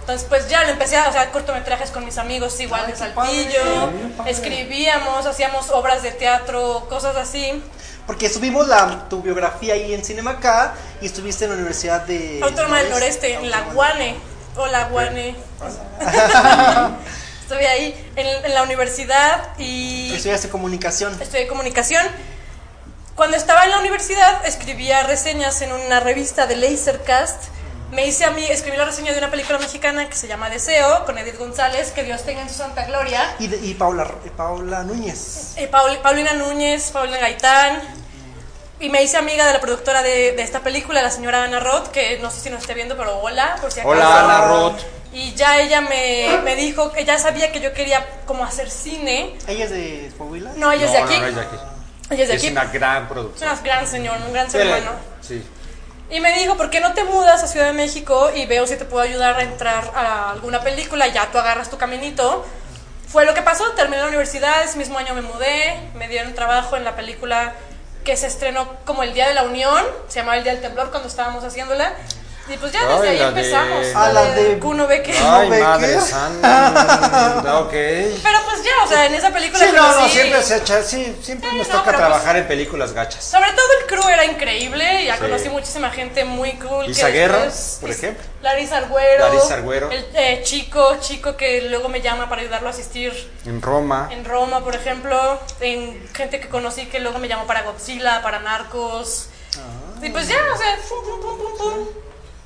Entonces, pues ya le empecé a hacer cortometrajes con mis amigos, igual Ay, de Saltillo. padre. Escribíamos, hacíamos obras de teatro, cosas así. Porque subimos la, tu biografía ahí en Cinema K y estuviste en la Universidad de... Autónoma del Noreste, en la. Guane. Hola, Guane. Estuve ahí en, en la universidad y Estudiaste comunicación. estudié comunicación. Cuando estaba en la universidad escribía reseñas en una revista de Lasercast. Me hice a mí, escribí la reseña de una película mexicana que se llama Deseo, con Edith González, que Dios tenga en su santa gloria. Y, de- y Paula, y Paula Núñez. Eh, Paul- Paulina Núñez, Paulina Gaitán. Y me hice amiga de la productora de, de esta película, la señora Ana Roth, que no sé si nos esté viendo, pero hola, por si acaso. Hola, Ana Roth. Y ya ella me, me dijo, ella sabía que yo quería como hacer cine. ¿Ella es de Coahuila? No, ella es de aquí. no, no es de aquí. Ella es Es aquí. una gran Es productora. un gran señor, un gran ser humano. Sí. Y me dijo, ¿por qué no te mudas a Ciudad de México y veo si te puedo ayudar a entrar a alguna película? Ya tú agarras tu caminito. Fue lo que pasó, terminé la universidad, ese mismo año me mudé, me dieron trabajo en la película que se estrenó como el Día de la Unión, se llamaba el Día del Temblor cuando estábamos haciéndola. Y pues ya desde Ay, ahí la de- empezamos. Ah, la de- Kuno Becker. Ay, Becker. madre santa. Ok. Pero pues ya, o sea, en esa película Sí, no, no, conocí- siempre se echa, sí, siempre Sí, nos no, toca pero trabajar en películas gachas. Sobre todo el crew era increíble, ya Sí. conocí muchísima gente muy cool. Isa que Guerra, después- por ejemplo. Larisa Arguero. Larisa Arguero. El eh, chico, chico que luego me llama para ayudarlo a asistir En Roma. en Roma, por ejemplo. En gente que conocí que luego me llamó para Godzilla, para Narcos. Ah. Y pues ya, o sea, pum, pum, pum, pum, pum.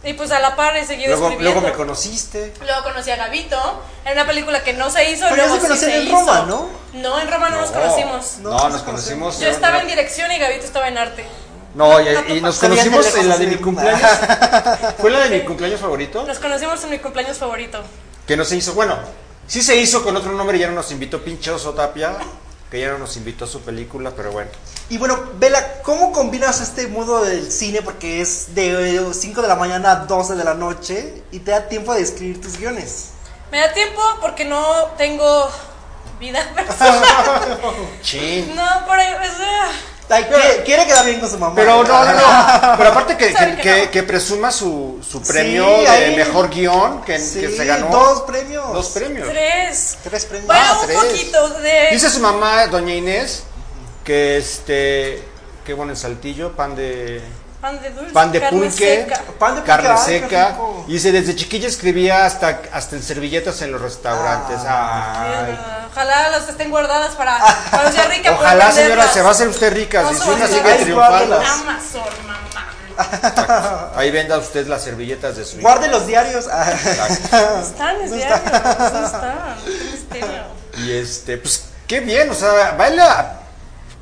Y pues a la par he seguido Luego, escribiendo. luego me conociste. Luego conocí a Gavito en una película que no se hizo. Pero ya luego se sí conocían se en hizo. Roma, ¿no? No, en Roma no, nos No. conocimos. No, No, nos nos conocimos. Yo estaba en dirección y Gavito estaba en arte. No, y, y nos conocimos en la de mi cumpleaños. ¿Fue la de mi cumpleaños favorito? Nos conocimos en mi cumpleaños favorito. Que no se hizo. Bueno, sí se hizo con otro nombre, ya no nos invitó Pinchoso Tapia. Que ya no nos invitó a su película, pero bueno. Y bueno, Bela, ¿cómo combinas este modo del cine? Porque es de 5 de la mañana a 12 de la noche y te da tiempo de escribir tus guiones. Me da tiempo porque no tengo vida personal. No, por ahí, o sea, Ay, quiere, quiere quedar bien con su mamá. Pero no, no, no. Pero aparte que, que, que que- no. que presuma su, su premio Sí, de ahí. mejor guion que, Sí, que se ganó. dos premios. Dos premios. tres. Tres premios. Bueno, Ah, un tres. poquito de. Dice su mamá, doña Inés, que este. Qué bueno en Saltillo, pan de. Pan de dulce. Pan de carne pulque, seca. Pan de pulque, carne ay, seca. Y dice, desde chiquilla escribía hasta, hasta en servilletas en los restaurantes. Ah. Ay. Ojalá las estén guardadas para cuando sea rica. Ojalá, señora, se va a hacer usted rica. No Si se su hija sigue Ay, triunfando. guárdalas. Amazon, mamá. Ahí venda usted las servilletas de su. Guarde los diarios. Ah. Están, es No diario. está. ¿Dónde están? Qué misterio. Y este, pues qué bien, o sea, baila.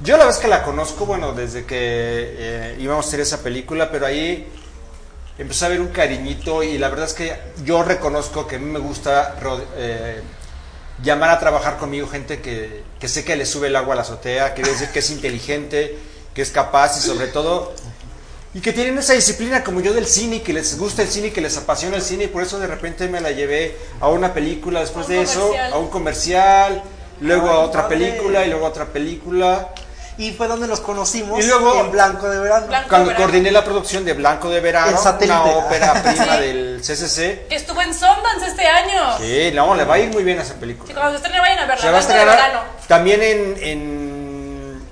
Yo la vez que la conozco, bueno, desde que eh, íbamos a hacer esa película, pero ahí empecé a ver un cariñito y la verdad es que yo reconozco que a mí me gusta eh, llamar a trabajar conmigo gente que, que sé que le sube el agua a la azotea, que decir que es inteligente, que es capaz y sobre todo y que tienen esa disciplina como yo del cine, que les gusta el cine, y que les apasiona el cine, y por eso de repente me la llevé a una película, después Un de eso, a un comercial, luego Ay, a otra película, y luego a otra película. Y fue donde nos conocimos Y luego- en Blanco de Verano. Blanco. Cuando Verano. coordiné la producción de Blanco de Verano, una ópera prima Sí. del CCC, Que estuvo en Sundance este año. sí, no, le va a ir muy bien a esa Sí, película. cuando se estrene vayan a verla. Se va a Blanco de estrenar verano. también en, en,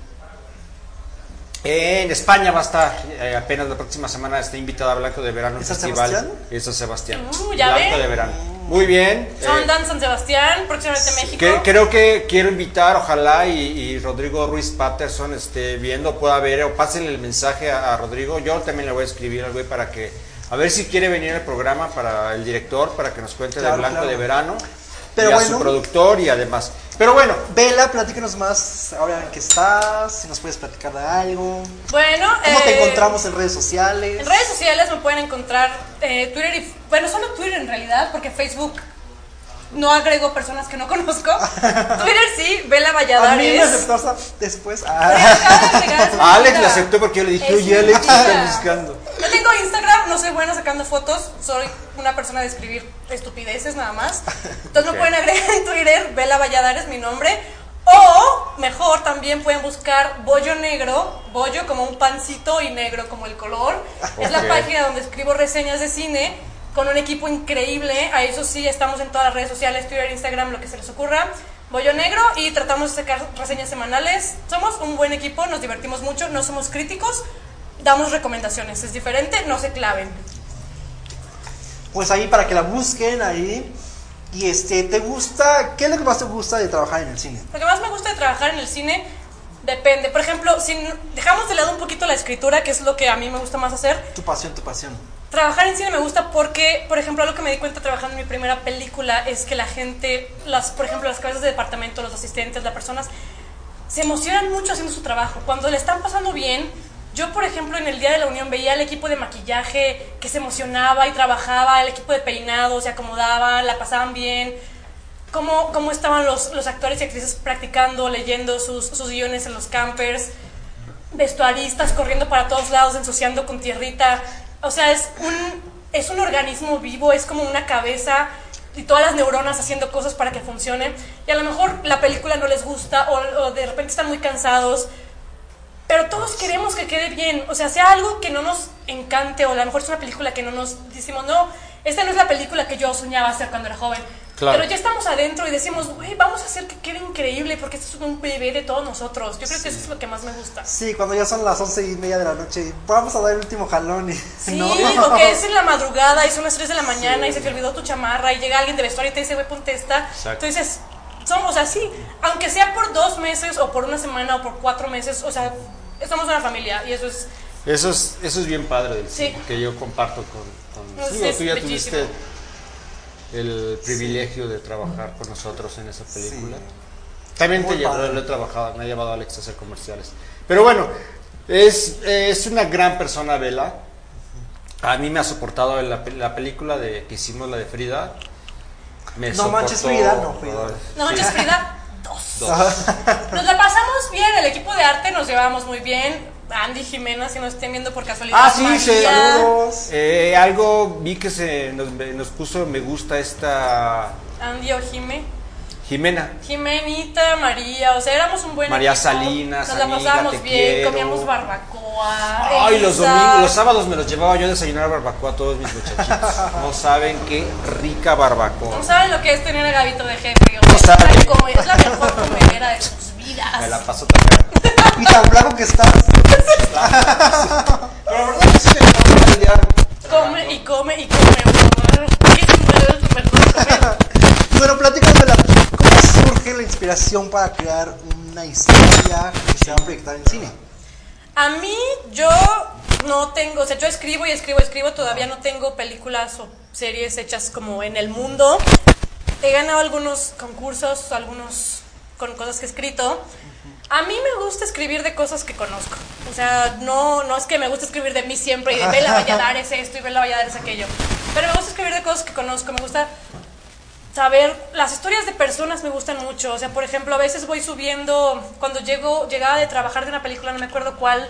en España va a estar, eh, apenas la próxima semana está invitada a Blanco de Verano, un ¿Es San festival. Sebastián? Es San Sebastián. Uh, ya Blanco ve. de Verano. Muy bien. eh, Sundance, San Sebastián, próximamente México. que- creo que quiero invitar, ojalá y, y Rodrigo Ruiz Patterson esté viendo, pueda ver o pásenle el mensaje a, a Rodrigo. Yo también le voy a escribir al güey para que, a ver si quiere venir al programa para el director, para que nos cuente Claro, de Blanco claro. de Verano. Pero y a bueno. su productor y además. Pero bueno, Vela, platícanos más ahora en qué estás, si nos puedes platicar de algo. Bueno, ¿Cómo te eh, encontramos en redes sociales? En redes sociales me pueden encontrar eh, Twitter y. Bueno, solo Twitter en realidad, porque Facebook no agrego personas que no conozco. Twitter sí, Vela A mí me Valladares. aceptó después. Ah. Alex le aceptó porque yo le dije, Es oye Alex, ¿qué mentira. estás buscando? Yo tengo Instagram, no soy buena sacando fotos, soy una persona de escribir estupideces nada más. Entonces Ok. me pueden agregar en Twitter, Bella Valladares, mi nombre. O, mejor, también pueden buscar Bollo Negro, bollo como un pancito y negro como el color. Es la página donde escribo reseñas de cine con un equipo increíble. A eso sí, estamos en todas las redes sociales, Twitter, Instagram, lo que se les ocurra. Bollo Negro y tratamos de sacar reseñas semanales. Somos un buen equipo, nos divertimos mucho, no somos críticos, damos recomendaciones. Es diferente, no se claven. Pues ahí para que la busquen ahí. Y este, ¿te gusta? ¿Qué es lo que más te gusta de trabajar en el cine? Lo que más me gusta de trabajar en el cine depende. Por ejemplo, si dejamos de lado un poquito la escritura, que es lo que a mí me gusta más hacer, Tu pasión, tu pasión. trabajar en cine me gusta porque, por ejemplo, algo que me di cuenta trabajando en mi primera película es que la gente, las, por ejemplo, las cabezas de departamento, los asistentes, las personas, se emocionan mucho haciendo su trabajo. Cuando le están pasando bien, yo, por ejemplo, en el Día de la Unión veía al equipo de maquillaje que se emocionaba y trabajaba, el equipo de peinado se acomodaba, la pasaban bien, cómo, cómo estaban los, los actores y actrices practicando, leyendo sus, sus guiones en los campers, vestuaristas corriendo para todos lados, ensuciando con tierrita. O sea, es un, es un organismo vivo, es como una cabeza y todas las neuronas haciendo cosas para que funcione. Y a lo mejor la película no les gusta o, o de repente están muy cansados. Pero todos queremos que quede bien. O sea, sea algo que no nos encante o a lo mejor es una película que no nos decimos, no, esta no es la película que yo soñaba hacer cuando era joven. Claro. Pero ya estamos adentro y decimos, güey, vamos a hacer que quede increíble porque este es un bebé de todos nosotros. Yo creo que eso es lo que más me gusta. Sí, cuando ya son las once y media de la noche, vamos a dar el último jalón y... Sí, ¿no? o que es en la madrugada y son las 3 de la mañana y se te olvidó tu chamarra y llega alguien de vestuario y te dice, güey, ponte esta. Exacto. Entonces, somos así, aunque sea por dos meses o por una semana o por cuatro meses, o sea, somos una familia y eso es... Eso es, eso es bien padre del Sí. que yo comparto con... con No, sí, tú ya bellísimo. tuviste el privilegio de trabajar con nosotros en esa película. También te Muy llevo, padre. lo he trabajado, me ha llevado Alex a hacer comerciales. Pero bueno, es, es una gran persona, Vela. A mí me ha soportado en la, la película de, que hicimos, la de Frida. Me No manches, Frida, no, Frida. No manches, Frida, dos. Dos. Nos la pasamos bien, el equipo de arte nos llevamos muy bien. Andy Jimena, si nos estén viendo por casualidad. Ah, sí. Saludos. eh, algo vi que se nos, nos puso me gusta esta Andy o Jime. Jimena. Jimenita, María, o sea, éramos un buen María equipo. Salinas, Nos la amiga, pasábamos te bien, quiero. comíamos barbacoa. Ay, los domingos, los sábados me los llevaba yo a desayunar barbacoa a todos mis muchachitos. No saben qué rica barbacoa. No saben lo que es tener a Gabito de jefe. o No sea, saben. es la Es la mejor comedera de sus Me vidas. la paso tan Y tan blanco que estás. Pero la verdad es que me. Come y come y come. mamá. ¿Qué es mejor comer? Bueno, platícame la, cómo surge la inspiración para crear una historia que se va a proyectar en cine. A mí, yo no tengo, o sea, yo escribo y escribo, escribo, todavía no tengo películas o series hechas como en el mundo. He ganado algunos concursos, algunos con cosas que he escrito. A mí me gusta escribir de cosas que conozco. O sea, no, no es que me gusta escribir de mí siempre y de Bella Valladares esto y Bella Valladares aquello. Pero me gusta escribir de cosas que conozco. Me gusta saber, las historias de personas me gustan mucho. O sea, por ejemplo, a veces voy subiendo, cuando llego, llegaba de trabajar de una película, no me acuerdo cuál,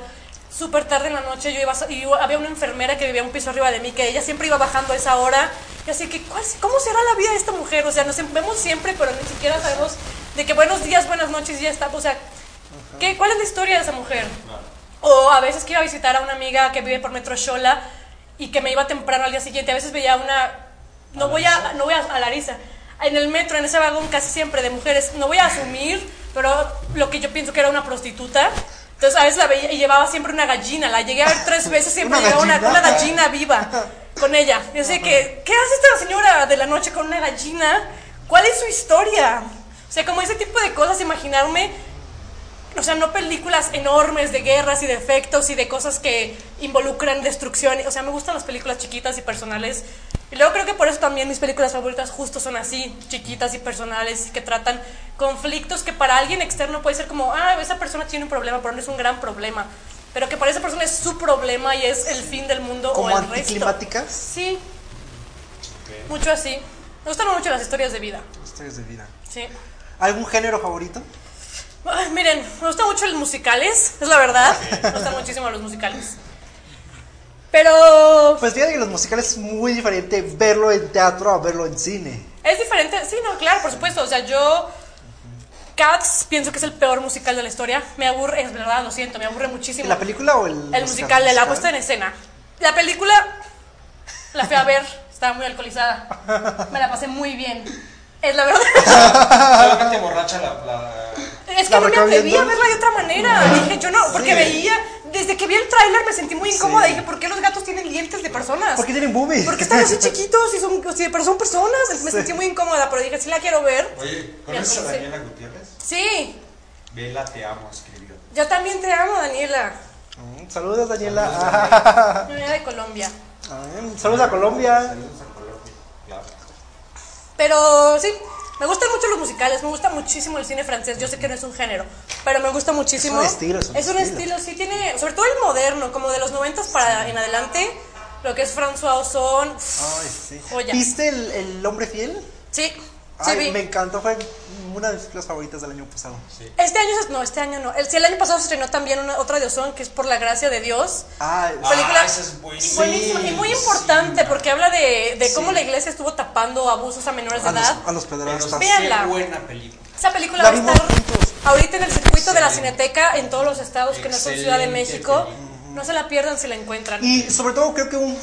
súper tarde en la noche, yo iba, y había una enfermera que vivía un piso arriba de mí, que ella siempre iba bajando a esa hora. Y así que, ¿cuál, ¿cómo será la vida de esta mujer? O sea, nos vemos siempre, pero ni siquiera sabemos de que buenos días, buenas noches y ya está. O sea, ¿qué, ¿cuál es la historia de esa mujer? O a veces que iba a visitar a una amiga que vive por Metro Xola y que me iba temprano al día siguiente. A veces veía una... No voy a, no voy a, a Larisa. En el metro, en ese vagón casi siempre de mujeres, no voy a asumir, pero lo que yo pienso que era una prostituta. Entonces a veces la veía y llevaba siempre una gallina. La llegué a ver tres veces, siempre ¿Una llevaba una, gallina? una gallina viva con ella. Yo sé que, ¿qué hace esta señora de la noche con una gallina? ¿Cuál es su historia? O sea, como ese tipo de cosas, imaginarme o sea, no películas enormes de guerras y de efectos y de cosas que involucran destrucción. O sea, me gustan las películas chiquitas y personales. Y luego creo que por eso también mis películas favoritas justo son así, chiquitas y personales, que tratan conflictos que para alguien externo puede ser como, ah, esa persona tiene un problema, pero no es un gran problema. Pero que para esa persona es su problema y es el fin del mundo ¿Como o el resto. anticlimáticas? Sí, mucho así. Me gustan mucho las historias de vida. Historias de vida. Sí. ¿Algún género favorito? Ay, miren, me gustan mucho los musicales, es la verdad. Me gustan muchísimo los musicales. Pero Pues fíjate que los musicales es muy diferente verlo en teatro a verlo en cine. es diferente. Sí, no, claro, por supuesto. O sea, yo. Cats pienso que es el peor musical de la historia. Me aburre, es verdad, lo siento, me aburre muchísimo. ¿La película o el El musical de la puesta en escena. La película la fui a ver, estaba muy alcoholizada. Me la pasé muy bien. Es la verdad. Solamente borracha la, la- Es que ¿La no me atreví a verla de otra manera. Dije, yo no, porque veía, desde que vi el tráiler me sentí muy incómoda. Dije, ¿por qué los gatos tienen dientes de personas? ¿Por qué tienen boobies? Porque están así chiquitos y son, o sea, pero son personas. Me sentí muy incómoda, pero dije, sí la quiero ver. Oye, ¿conoces a Daniela Gutiérrez? Sí, Vela, te amo, escribió. yo también te amo, Daniela. Mm, Saludos, Daniela. Venía de Colombia. Ah, Saludos a Colombia. Saludos a Colombia. Claro. Pero sí, me gustan mucho los musicales, me gusta muchísimo el cine francés. Yo sé que no es un género, pero me gusta muchísimo. Es un estilo, es un Es un estilo. estilo, sí, tiene, sobre todo el moderno, como de los noventas para en adelante, lo que es François Ozon. Ay, sí. Joya. ¿Viste el, el hombre fiel? Sí, sí Ay, vi. me encantó, fue una de mis películas favoritas del año pasado. Este año, no, este año no. El, sí, el año pasado se estrenó también una, otra de Ozon, que es Por la gracia de Dios. Ah, Película Ah, esa es buenísima. buenísima y muy importante porque habla de, de cómo la iglesia estuvo tapando abusos a menores de a los, edad. a los Pero pederastas. qué Véanla. buena película. Esa película La va a estar juntos. ahorita en el circuito de la Cineteca en todos los estados que no son Ciudad de Excelente México. película. No se la pierdan si la encuentran. Y sobre todo creo que un,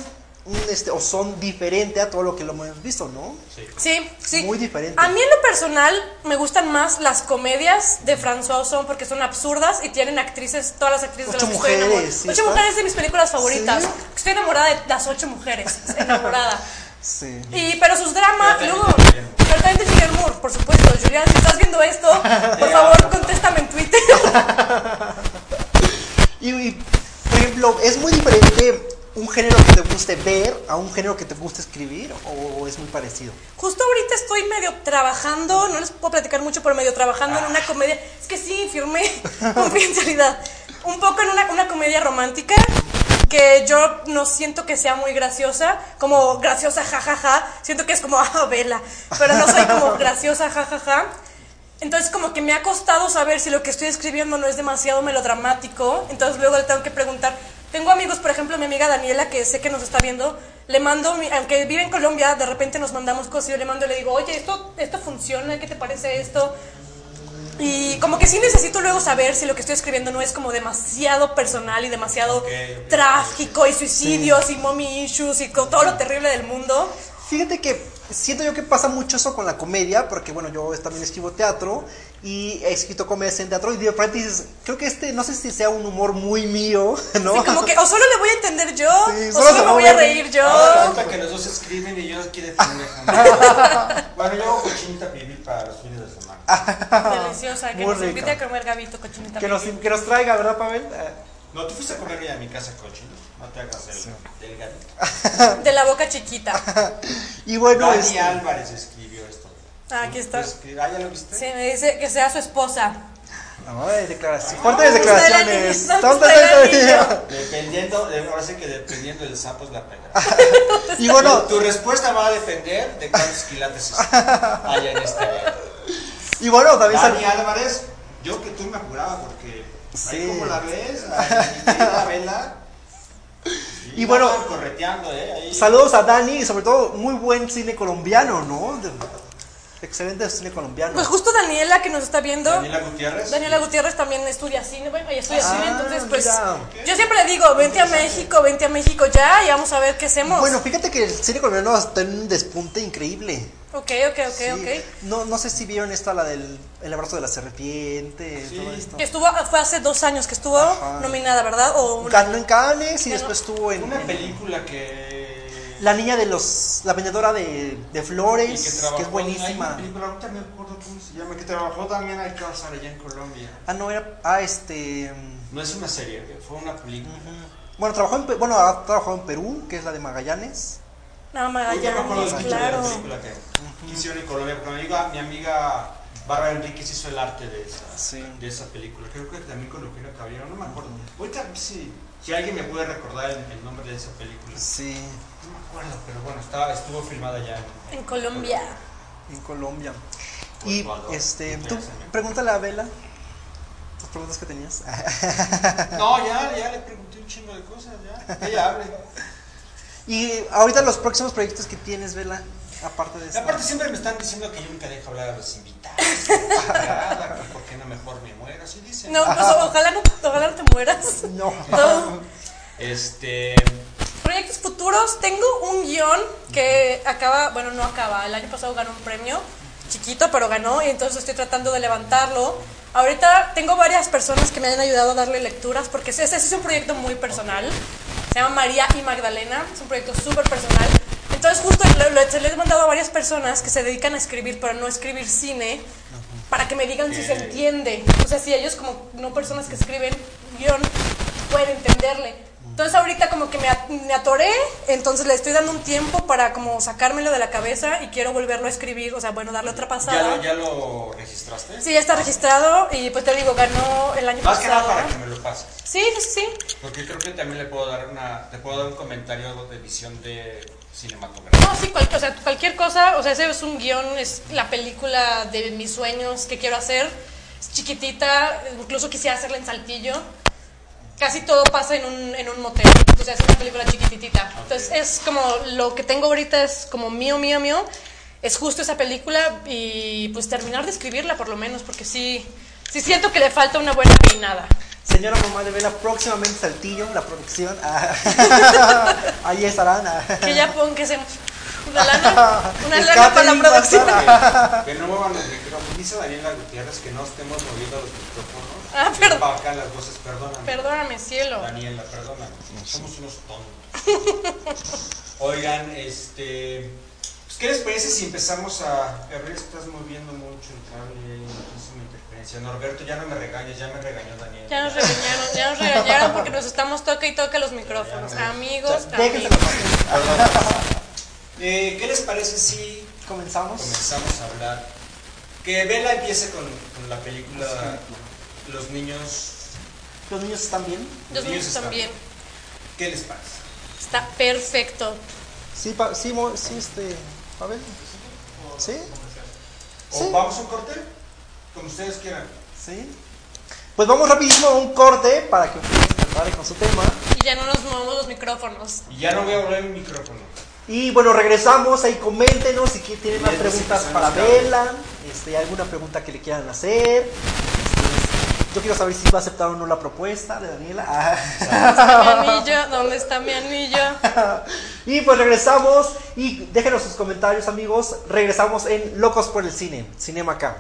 un este, Ozón diferente a todo lo que lo hemos visto, ¿no? Sí, sí. Muy diferente. A mí en lo personal me gustan más las comedias de François Ozon porque son absurdas y tienen actrices, todas las actrices Ocho de las que estoy mujeres, enamorada. ¿sí Ocho está? mujeres de mis películas favoritas. ¿Sí? Estoy enamorada de las ocho mujeres. Enamorada. Sí. Y, pero sus dramas, luego, pero también de Julianne Moore, por supuesto. Julian, si estás viendo esto, por favor, contéstame en Twitter. Y, y, por ejemplo, ¿es muy diferente un género que te guste ver a un género que te guste escribir o, es muy parecido? Justo ahorita estoy medio trabajando, no les puedo platicar mucho, pero medio trabajando en una comedia. Es que sí, firmé confidencialidad. Un poco en una, una comedia romántica que yo no siento que sea muy graciosa, como graciosa jajaja, siento que es como ah, vela, pero no soy como graciosa jajaja. Entonces como que me ha costado saber si lo que estoy escribiendo no es demasiado melodramático, entonces luego le tengo que preguntar. Tengo amigos, por ejemplo, mi amiga Daniela, que sé que nos está viendo, le mando, mi- aunque vive en Colombia, de repente nos mandamos cosas y yo le mando y le digo, oye, esto, esto funciona, ¿qué te parece esto? Y como que sí necesito luego saber si lo que estoy escribiendo no es como demasiado personal y demasiado trágico y suicidios y mommy issues y con todo lo terrible del mundo. Fíjate que siento yo que pasa mucho eso con la comedia, porque bueno, yo también escribo teatro y he escrito comedias en teatro y de repente dices, creo que este, no sé si sea un humor muy mío, ¿no? Sí, como que o solo le voy a entender yo, Sí, o solo solo me voy a reír yo. Ahora que los dos escriben y yo pendeja. bueno, yo hago cochinita pibil para los fines de semana. Deliciosa, que Muy nos invite a comer gabito cochinita. Que nos, que nos traiga, ¿verdad, Pavel? Eh, No, tú fuiste a comer hoy a mi casa cochino. No te hagas el delgadito. De la boca chiquita. Y bueno, Dani este, Álvarez escribió esto. Ah, aquí está. Pues, que- ah, ¿ya lo viste? Sí, me dice que sea su esposa. Ay, declaraciones. Fuertes declaraciones. La la. Dependiendo, de- ahora sí que dependiendo del sapo es la pega. Y bueno, tu respuesta va a depender de cuántos quilates haya en este y bueno, también sal- Dani Álvarez, yo que tú me apuraba porque Sí. ahí como la ves, a mi querida Vela. Y bueno- correteando, eh, ahí. saludos a Dani y sobre todo muy buen cine colombiano, ¿no? De- excelente cine colombiano. Pues justo Daniela que nos está viendo. Daniela Gutiérrez. Daniela Gutiérrez también estudia cine, bueno, ella estudia Ah, cine, entonces pues mira. yo siempre le digo, vente a México, vente a México ya y vamos a ver qué hacemos. Bueno, fíjate que el cine colombiano está en un despunte increíble. ok, ok, ok, Sí. ok. No, no sé si vieron esta, la del el abrazo de la serpiente, todo esto. Que estuvo, fue hace dos años que estuvo Ajá. nominada, ¿verdad? O una- Ganó en Cannes y Ganó. después estuvo en, Una película que. La niña de los. La vendedora de, de flores, que, que, es Hay buenísima. película, ahorita me acuerdo cómo se llama, que trabajó también Alcázar allá en Colombia. Ah, no, era. Ah, este. No es una serie, fue una película. Bueno, trabajó en, bueno, ha trabajado en Perú, que es la de Magallanes. No, Uy, ya me Magallanes, claro. de la película que hicieron en Colombia, porque mi amiga, mi amiga Bárbara Enríquez hizo el arte de esa, Sí. de esa película. Creo que también con Eugenia Caballero, no me acuerdo. Ahorita si, si alguien me puede recordar el, el nombre de esa película. Sí, No acuerdo, pero bueno, estaba, estuvo filmada ya en, En Colombia. en Colombia. Y Ecuador. este, tú, pregúntale a Vela. Las preguntas que tenías. No, ya, ya le pregunté un chingo de cosas, ya. Que ella hable. y ahorita los próximos proyectos que tienes, Vela, aparte de Y esto. aparte siempre me están diciendo que yo nunca dejo hablar a los invitados. ¿Por qué no mejor me muero? Así dicen. No, pues ojalá no, ojalá no te mueras. No. No. Este. Proyectos futuros, tengo un guion que acaba, bueno, no acaba, el año pasado ganó un premio, chiquito, pero ganó, y entonces estoy tratando de levantarlo. Ahorita tengo varias personas que me han ayudado a darle lecturas, porque ese, ese es un proyecto muy personal. Se llama María y Magdalena, es un proyecto súper personal. Entonces justo lo, lo- se le he mandado a varias personas que se dedican a escribir, pero no a escribir cine, para que me digan si se entiende. O sea, si ellos como no personas que escriben guion pueden entenderle. Entonces ahorita como que me, at- me atoré, entonces le estoy dando un tiempo para como sacármelo de la cabeza y quiero volverlo a escribir, o sea, bueno, darle otra ¿Ya pasada. lo, ¿Ya lo registraste? Sí, ya está registrado y pues te digo, ganó el año Más que nada pasado. para que me lo pases. Sí, sí, sí. Porque creo que también le puedo dar una, te puedo dar un comentario de visión de cinematográfica. No, sí, cual- o sea, cualquier cosa, o sea, ese es un guion, es la película de mis sueños que quiero hacer. Es chiquitita, incluso quisiera hacerla en Saltillo. Casi todo pasa en un, en un motel, o sea, es una película chiquititita. Entonces, es como lo que tengo ahorita es como mío, mío, mío. Es justo esa película y pues terminar de escribirla por lo menos, porque sí, sí siento que le falta una buena peinada. Señora mamá de Vela, próximamente Saltillo, la producción. Ah, Ahí estarán. ah. Que ya pongan que se... Una lana, una lana para la catering va a producción. Que, que no muevan los micrófonos. Dice Daniela Gutiérrez que no estemos moviendo los micrófonos. Ah, perdón. Para acá las voces, perdóname. Perdóname, cielo. Daniela, perdóname. Somos unos tontos. Oigan, este. Pues, ¿Qué les parece si empezamos a. Gabriel, estás moviendo mucho el cable, muchísima interferencia. Norberto, ya no me regañes, ya me regañó Daniel. Ya nos regañaron, ya nos regañaron porque nos estamos toca y toca los micrófonos. Amigos, Déjense amigos. Eh, ¿Qué les parece si Comenzamos. comenzamos a hablar? Que Vela empiece con, con la película Los niños. Los niños están bien. Los niños están también. ¿Qué les parece? Está perfecto. Sí, pa- sí, mo- sí, este. A ver. ¿Sí? ¿O Sí. vamos a un corte? Como ustedes quieran. Sí. Pues vamos rapidísimo a un corte para que ustedes se preparen con su tema. Y ya no nos movemos los micrófonos. Y ya no voy a volver mi micrófono. Y bueno, regresamos ahí, coméntenos si tienen más preguntas para. Vela, este, alguna pregunta que le quieran hacer. Yo quiero saber si va a aceptar o no la propuesta de Daniela. Ah. Mi anillo, ¿dónde está mi anillo? y pues regresamos y déjenos sus comentarios amigos. Regresamos en Locos por el Cine, Cinema acá.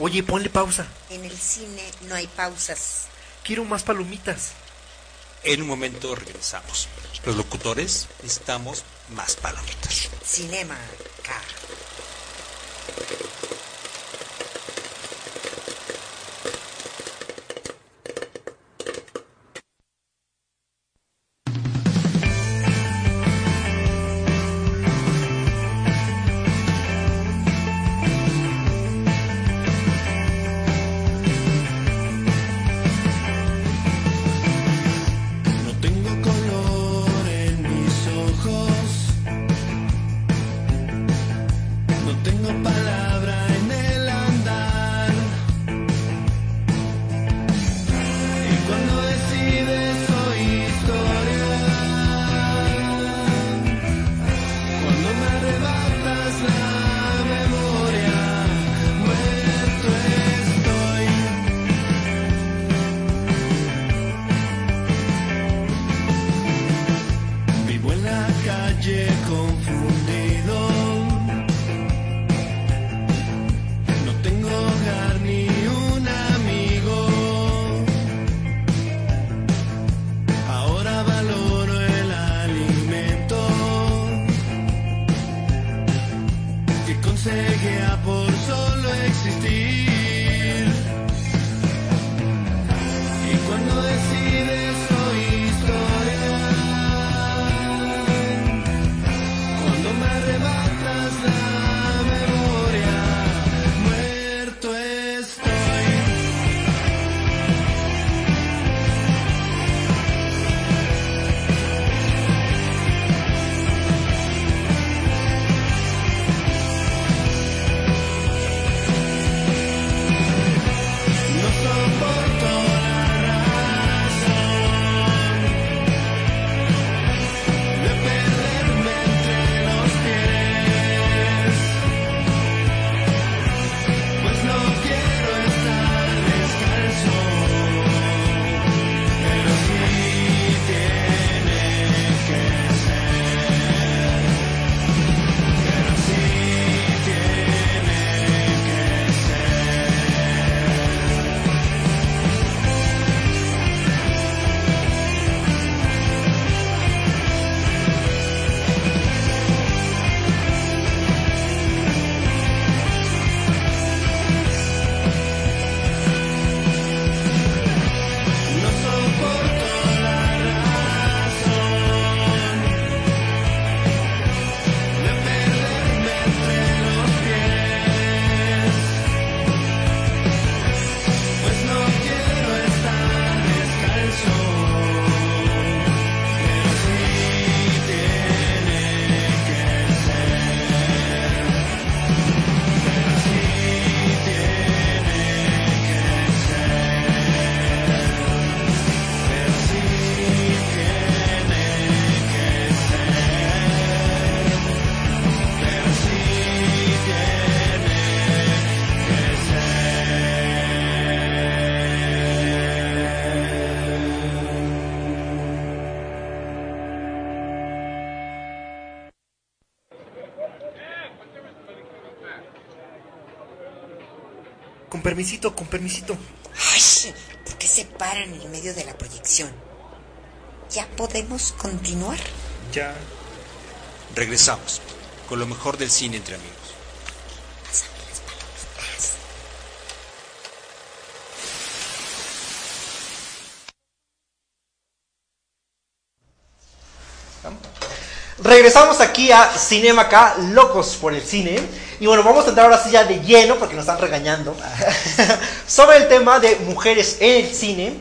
Oye, ponle pausa. En el cine no hay pausas. Quiero más palomitas. En un momento regresamos. Los locutores necesitamos más palomitas. Cinema K. permisito, con permisito. Ay, ¿por qué se paran en el medio de la proyección? ¿Ya podemos continuar? Ya. Regresamos con lo mejor del cine entre amigos. Pásame las palomitas. Regresamos aquí a Cinema K, locos por el cine. Y bueno, vamos a entrar ahora sí ya de lleno, porque nos están regañando, sobre el tema de mujeres en el cine.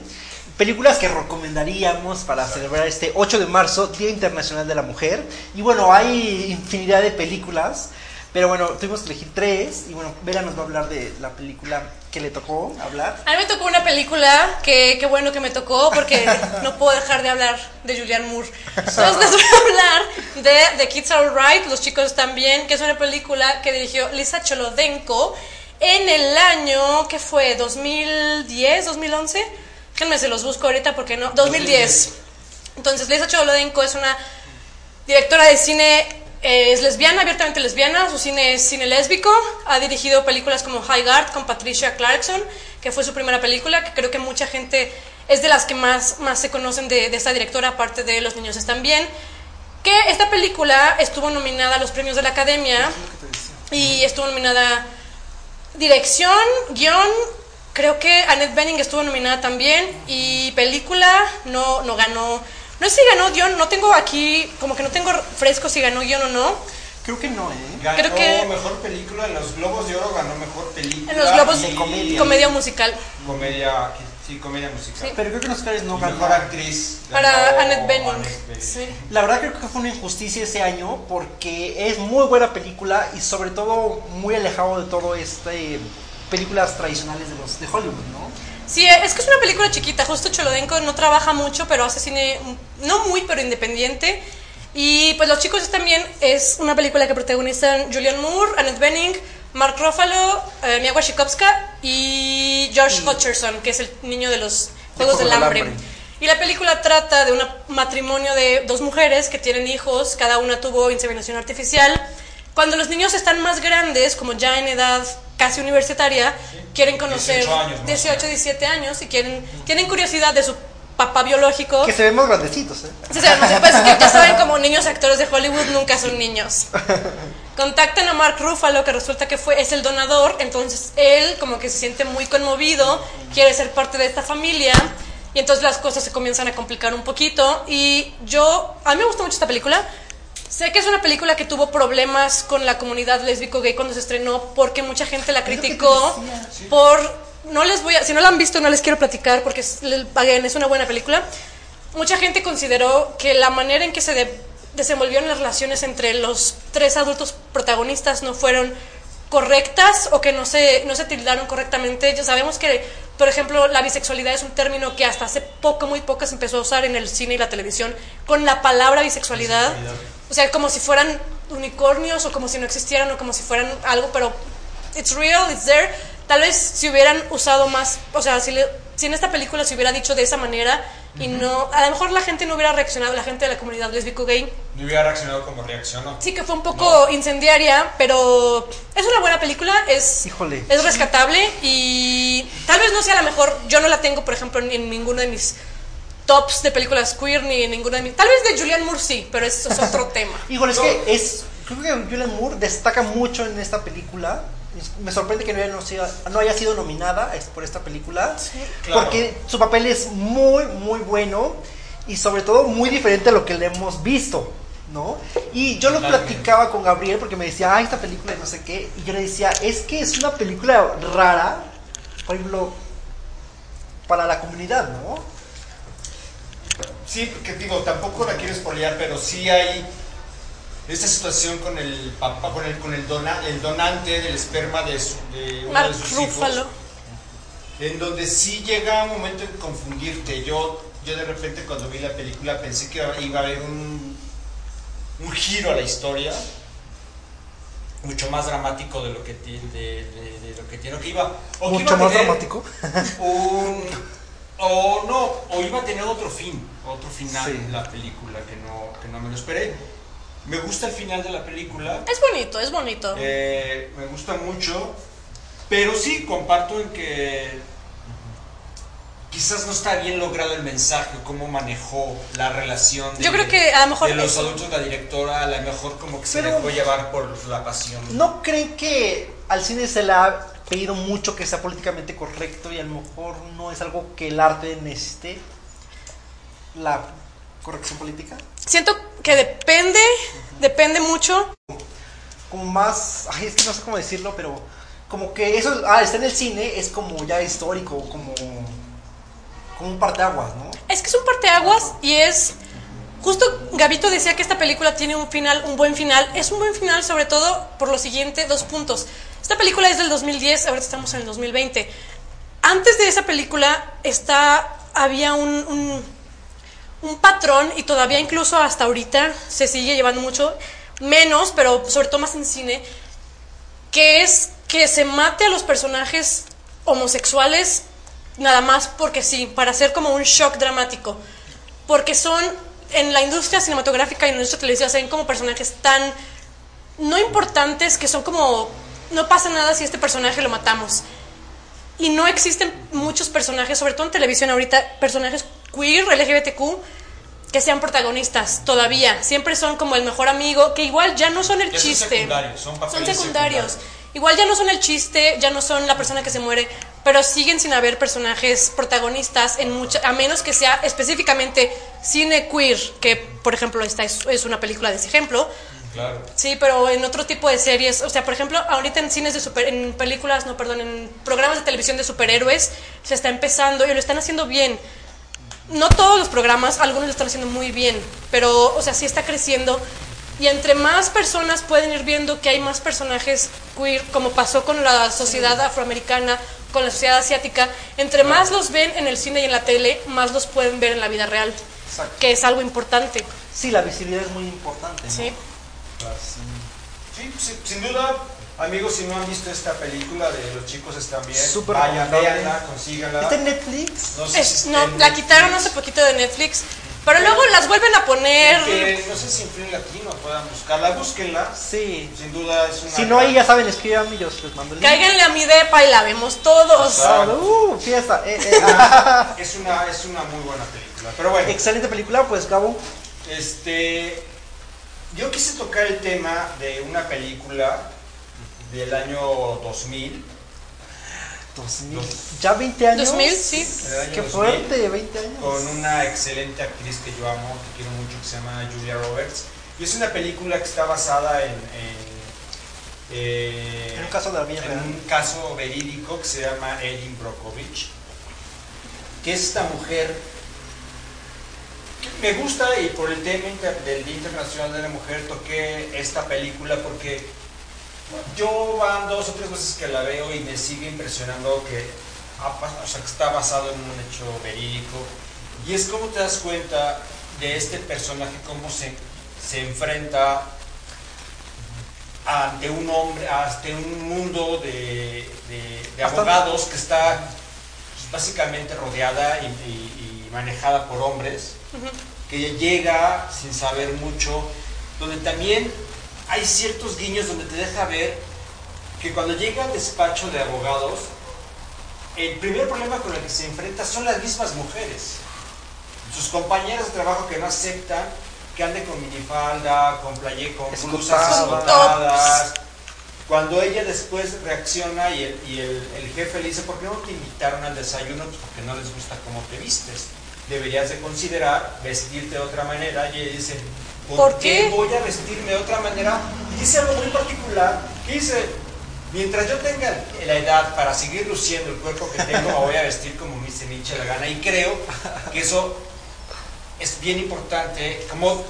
Películas que recomendaríamos para celebrar este 8 de marzo, Día Internacional de la Mujer. Y bueno, hay infinidad de películas, pero bueno, tuvimos que elegir tres. Y bueno, Vera nos va a hablar de la película que le tocó hablar. A mí me tocó una película que qué bueno que me tocó porque no puedo dejar de hablar de Julianne Moore. Entonces les voy a hablar de The Kids Are Alright, Los chicos están bien, que es una película que dirigió Lisa Cholodenko en el año que fue 2010, 2011. Déjenme se los busco ahorita porque no, 2010. Entonces Lisa Cholodenko es una directora de cine es lesbiana, abiertamente lesbiana, su cine es cine lésbico, ha dirigido películas como High Guard con Patricia Clarkson, que fue su primera película, que creo que mucha gente es de las que más, más se conocen de, de esta directora, aparte de Los niños están bien. Que esta película estuvo nominada a los premios de la Academia y estuvo nominada dirección, guion, creo que Annette Bening estuvo nominada también y película no, no ganó. No sé si ganó guion, no tengo aquí, como que no tengo fresco si ganó guion o no. Creo que no, ¿eh? Ganó Creo que- mejor película en los Globos de Oro, ganó mejor película. En los Globos y comedia, musical. Comedia, sí, comedia musical. Pero creo que en los Oscars no ganó. mejor actriz. Para Annette Bening. Annette Bening. Sí. La verdad creo que fue una injusticia ese año porque es muy buena película y sobre todo muy alejado de todo este películas tradicionales de los de Hollywood, ¿no? Sí, es que es una película chiquita. Justo Cholodenko no trabaja mucho, pero hace cine, no muy, pero independiente. Y pues Los chicos también es una película que protagonizan Julian Moore, Annette Bening, Mark Ruffalo, eh, Mia Wasikowska y Josh Hutcherson, que es el niño de los Juegos del Hambre. Y la película trata de un matrimonio de dos mujeres que tienen hijos, cada una tuvo inseminación artificial. Cuando los niños están más grandes, como ya en edad casi universitaria, quieren conocer 18 años, más o 18, 17 años y quieren tienen curiosidad de su papá biológico. Que se ven más grandecitos, ¿eh? Sí, se ven más- pues, que ya saben, como niños actores de Hollywood nunca son niños. Contactan a Mark Ruffalo, que resulta que fue, es el donador, entonces él como que se siente muy conmovido, quiere ser parte de esta familia, y entonces las cosas se comienzan a complicar un poquito. Y yo, a mí me gustó mucho esta película. Sé que es una película que tuvo problemas con la comunidad lésbico-gay cuando se estrenó, porque mucha gente la criticó por... No les voy a, si no la han visto, no les quiero platicar porque es, again, es una buena película. Mucha gente consideró que la manera en que se de- desenvolvieron las relaciones entre los tres adultos protagonistas no fueron correctas o que no se, no se tildaron correctamente. Ya sabemos que, por ejemplo, la bisexualidad es un término que hasta hace poco, muy poco se empezó a usar en el cine y la televisión con la palabra bisexualidad. O sea, como si fueran unicornios o como si no existieran o como si fueran algo, pero it's real, it's there. Tal vez si hubieran usado más, o sea, si, le- si en esta película se hubiera dicho de esa manera y no, a lo mejor la gente no hubiera reaccionado, la gente de la comunidad lésbico-gay, No hubiera reaccionado como reaccionó. sí que fue un poco incendiaria, pero es una buena película, es, Híjole. es rescatable y tal vez no sea la mejor, yo no la tengo, por ejemplo, en, en ninguno de mis tops de películas queer, ni en ninguno de mis, tal vez de Julianne Moore sí, pero eso es otro tema. Híjole, es que es. Creo que Julian Moore destaca mucho en esta película. Me sorprende que no haya, no sea- no haya sido nominada por esta película. claro. Porque su papel es muy, muy bueno. Y sobre todo muy diferente a lo que le hemos visto. ¿No? Y yo lo platicaba con Gabriel porque me decía, ah, esta película y no sé qué. Y yo le decía, es que es una película rara. Por ejemplo, para la comunidad, ¿no? Sí, porque digo, tampoco la quiero espolear, pero sí hay esta situación con el papá, con el, con el, dona- el donante del esperma de, su- de uno Mark de sus Ruffalo. hijos, en donde sí llega un momento en confundirte. Yo, yo de repente cuando vi la película pensé que iba a haber un, un giro a la historia, mucho más dramático de lo que tiene, de, de- de lo que tiene, o que iba, o que iba Mucho a más dramático. un, o no, o iba a tener otro fin, otro final Sí. la película que no, que no me lo esperé. Me gusta el final de la película, Es bonito, es bonito. eh, me gusta mucho, pero sí comparto en que quizás no está bien logrado el mensaje, cómo manejó la relación de, Yo creo que a lo mejor de los eso. adultos, la directora, a lo mejor como que se Pero- dejó llevar por la pasión. ¿No creen que al cine se le ha pedido mucho que sea políticamente correcto y a lo mejor no es algo que el arte necesite? La corrección política. Siento que depende, depende mucho. Como más, ay, es que no sé cómo decirlo, pero como que eso, ah, está en el cine, es como ya histórico, como, como un parteaguas, ¿no? Es que es un parteaguas y es. Justo Gabito decía que esta película tiene un final, un buen final. Es un buen final, sobre todo por lo siguiente: dos puntos. Esta película es del 2010, ahorita estamos en el 2020. Antes de esa película está, había un, un, un patrón, y todavía incluso hasta ahorita se sigue llevando mucho, menos, pero sobre todo más en cine, que es que se mate a los personajes homosexuales nada más porque sí, para hacer como un shock dramático. Porque son, en la industria cinematográfica y en la industria televisiva, se ven como personajes tan no importantes que son como, no pasa nada si este personaje lo matamos. y no existen muchos personajes, sobre todo en televisión ahorita, personajes queer, LGBTQ, que sean protagonistas todavía. Siempre son como el mejor amigo, que igual ya no son el Ya son chiste. secundarios, son secundarios. secundarios. Igual ya no son el chiste, ya no son la persona que se muere, pero siguen sin haber personajes protagonistas en mucha, a menos que sea específicamente cine queer, que por ejemplo esta es, es una película de ese ejemplo. Claro. Sí, pero en otro tipo de series, o sea, por ejemplo, ahorita en cines de super, en películas, no, perdón, en programas de televisión de superhéroes se está empezando y lo están haciendo bien. No todos los programas, algunos lo están haciendo muy bien, pero, o sea, sí está creciendo. Y entre más personas pueden ir viendo que hay más personajes queer, como pasó con la sociedad afroamericana, con la sociedad asiática, entre más los ven en el cine y en la tele, más los pueden ver en la vida real, Exacto. que es algo importante. Sí, la visibilidad es muy importante. ¿no? Sí. Sí, sí, sin duda, amigos, si no han visto esta película de Los chicos están bien, Súper vayan, véanla, consíganla. ¿Está en Netflix? No sé Es- si no, en la Netflix. quitaron hace poquito de Netflix, pero luego las vuelven a poner. Que no sé si en Film Latino puedan buscarla, búsquenla. Sí. Sin duda es una. Si no, ahí ya saben, escríbanme y yo les mando el link. Cáiganle a mi depa y la vemos todos. Ah, uh, fiesta. Eh, eh, ah. Es una, es una muy buena película. Pero bueno, Excelente película, pues Gabo. este. Yo quise tocar el tema de una película del año 2000. 2000. ¿Ya 20 años? 2000, sí. Qué 2000, fuerte, 20 años. Con una excelente actriz que yo amo, que quiero mucho, que se llama Julia Roberts. Y es una película que está basada en. en, eh, En un caso de la vida en real. un caso verídico que se llama Erin Brockovich, que es esta mujer que me gusta y por el tema del Día Internacional de la Mujer toqué esta película porque yo van dos o tres veces que la veo y me sigue impresionando que, ha pas- o sea, que está basado en un hecho verídico. Y es como te das cuenta de este personaje cómo se, se enfrenta ante un hombre, ante un mundo de, de- de Hasta- abogados que está pues, básicamente rodeada y, y- y manejada por hombres, que llega sin saber mucho, donde también hay ciertos guiños donde te deja ver que cuando llega al despacho de abogados, el primer problema con el que se enfrenta son las mismas mujeres. Sus compañeras de trabajo que no aceptan que ande con minifalda, con playe, con blusas Escotada. escotadas. Cuando ella después reacciona y, el, y el- el jefe le dice, ¿por qué no te invitaron al desayuno? Pues porque no les gusta cómo te vistes. Deberías de considerar vestirte de otra manera. Y ella dice, ¿por, ¿Por qué? qué? voy a vestirme de otra manera? Y dice algo muy particular, que dice, mientras yo tenga la edad para seguir luciendo el cuerpo que tengo, me voy a vestir como me se me la gana. Y creo que eso es bien importante, como,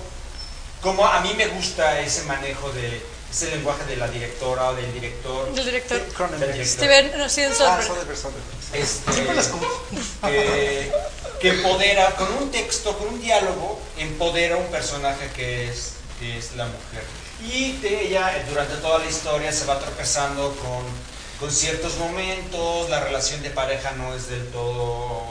como a mí me gusta ese manejo de ese lenguaje de la directora o del director. Del director. Del Cronenberg. director. Steven, no, Steven Ah, Soderbergh. Soderbergh. Este, Siempre las. Que, empodera, con un texto, con un diálogo, empodera a un personaje que es, que es la mujer. Y de ella, eh, durante toda la historia, se va tropezando con, con ciertos momentos, la relación de pareja no es del todo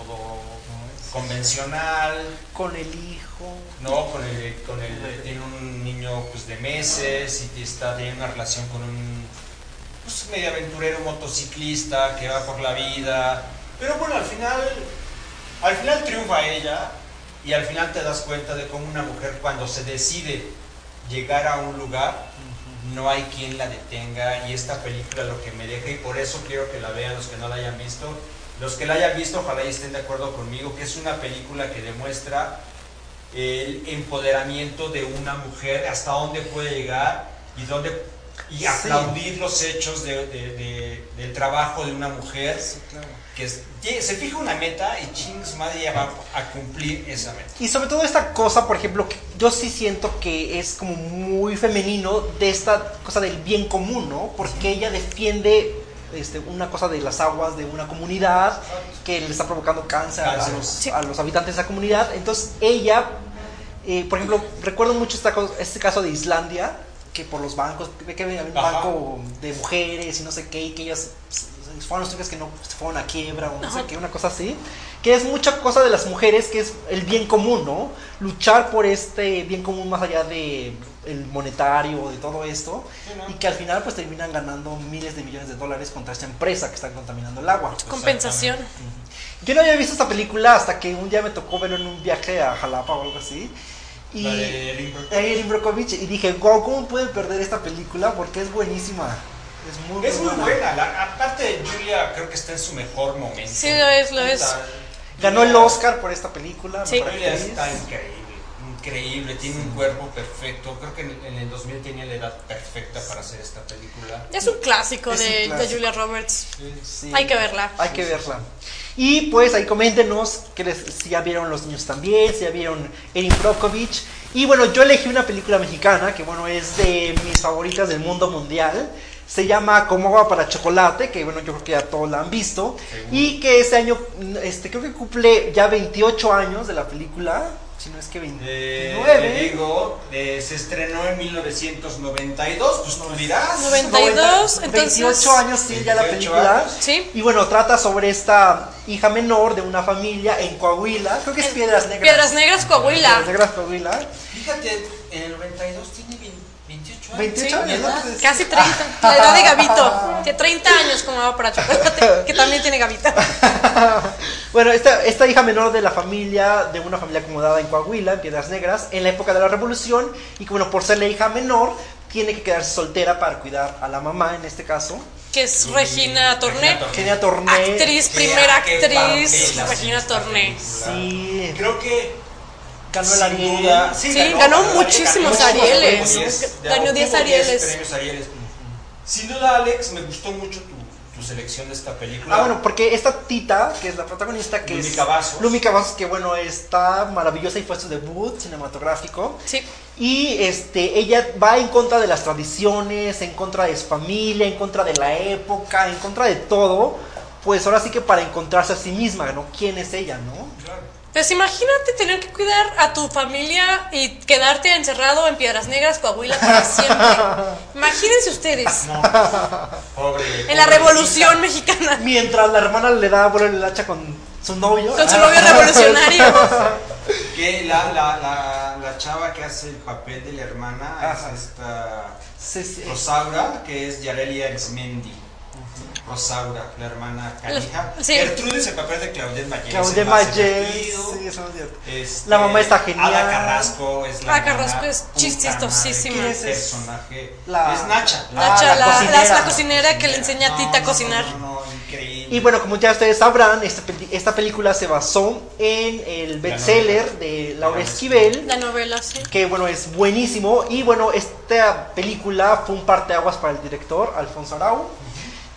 convencional, Con el hijo. ¿no? Con el, con el, tiene un niño pues, de meses y está, tiene una relación con un pues, medio aventurero motociclista que va por la vida. Pero bueno, al final, al final triunfa ella y al final te das cuenta de cómo una mujer cuando se decide llegar a un lugar, no hay quien la detenga y esta película lo que me deja y por eso quiero que la vean los que no la hayan visto. Los que la hayan visto, ojalá y estén de acuerdo conmigo, que es una película que demuestra el empoderamiento de una mujer, hasta dónde puede llegar y dónde y aplaudir los hechos de- de- de- del trabajo de una mujer que es- se fija una meta y chings madre ella va a cumplir esa meta. Y sobre todo esta cosa, por ejemplo, que yo sí siento que es como muy femenino de esta cosa del bien común, ¿no? Porque ella defiende este, una cosa de las aguas de una comunidad que le está provocando cáncer, a- Cáncer. A, los, a los habitantes de esa comunidad. Entonces ella, eh, por ejemplo, recuerdo mucho esta este caso de Islandia, que por los bancos, ve que había un Ajá. banco de mujeres y no sé qué, y que ellas fueron los únicas que no se fueron a quiebra o no sé qué, una cosa así. que es mucha cosa de las mujeres, que es el bien común, ¿no? Luchar por este bien común más allá de el monetario, de todo esto, y que al final pues terminan ganando miles de millones de dólares contra esta empresa que está contaminando el agua. Compensación. Yo no había visto esta película hasta que un día me tocó verlo en un viaje a Jalapa o algo así. Y La de Erin Brockovich. Erin Brockovich, y dije, wow, ¿cómo pueden perder esta película? Porque es buenísima. Es muy, Es muy buena. la- aparte, Julia creo que está en su mejor momento. Sí, lo es, lo es. Ganó el Oscar por esta película. Sí. Julia está increíble. Increíble, tiene un cuerpo perfecto. Creo que en, el 2000 tenía la edad perfecta para hacer esta película. Es un clásico, Es un de, de clásico. Julia Roberts. Sí. Hay que verla. Hay que verla. Y pues ahí coméntenos que les, si ya vieron los niños también, si ya vieron Erin Brockovich. Y bueno, yo elegí una película mexicana que bueno es de mis favoritas del mundo mundial. Se llama Como agua para chocolate, que bueno, yo creo que ya todos la han visto. Y que este año, este, creo que cumple ya 28 años de la película. Si no es que 29. Eh, te digo, eh, se estrenó en 1992, pues tú dirás. 92, entonces. 28 años tiene ya la 28 película. años. Sí. Y bueno, trata sobre esta hija menor de una familia en Coahuila. Creo que es Piedras Negras. Piedras Negras, Coahuila. Piedras Negras, Coahuila. Fíjate, en el 92 tiene 20 28 años. 28 Sí, años, ¿no? Casi 30. La edad de Gavito. Tiene 30 años como va para chocolate, que también tiene Gavito. bueno, esta, esta hija menor de la familia, de una familia acomodada en Coahuila, en Piedras Negras, en la época de la revolución, y que bueno, por ser la hija menor, tiene que quedarse soltera para cuidar a la mamá, en este caso. Que es Regina Torné. Genia Torné. Actriz, primera actriz, Regina Torné. Sí. Creo que Ganó el Ariel. duda- Sí, ganó muchísimos ganó Arieles. como 10, Ganó obtuvo 10 Arieles. premios Arieles. Sin duda, Alex, me gustó mucho tu, tu selección de esta película. Ah, bueno, porque esta Tita, que es la protagonista, que Lumi es... Cavazos. Lumi Cavazos, que bueno, está maravillosa y fue su debut cinematográfico. Sí. Y este, ella va en contra de las tradiciones, en contra de su familia, en contra de la época, en contra de todo. Pues ahora sí que para encontrarse a sí misma, ¿no? ¿Quién es ella, no? Claro. Pues imagínate tener que cuidar a tu familia y quedarte encerrado en Piedras Negras, Coahuila para siempre. Imagínense ustedes. No, pobre. En la revolución mexicana. Mientras la hermana le da vuelo el hacha con su novio. Con su novio revolucionario. Que la, la, la, la chava que hace el papel de la hermana Ajá. es esta. Rosaura, que es Yarelia Arismendi. Rosaura, la hermana canija. Sí. Gertrude es el papel de Claudette Mayer. Claudia es el más Mayer. divertido. Sí, eso es cierto. Este, La mamá está genial. Ada Carrasco es la Ada. Carrasco es chistosísima. madre, ¿Quién qué es? personaje. La- Es Nacha. Nacha, la la, cocinera. la- la cocinera que le enseña a Tita a cocinar. No, no, no, increíble. Y bueno, como ya ustedes sabrán, esta, película se basó en el bestseller de Laura Laura Esquivel. La novela, sí. que bueno, es buenísimo. Y bueno, esta película fue un parteaguas para el director, Alfonso Arau,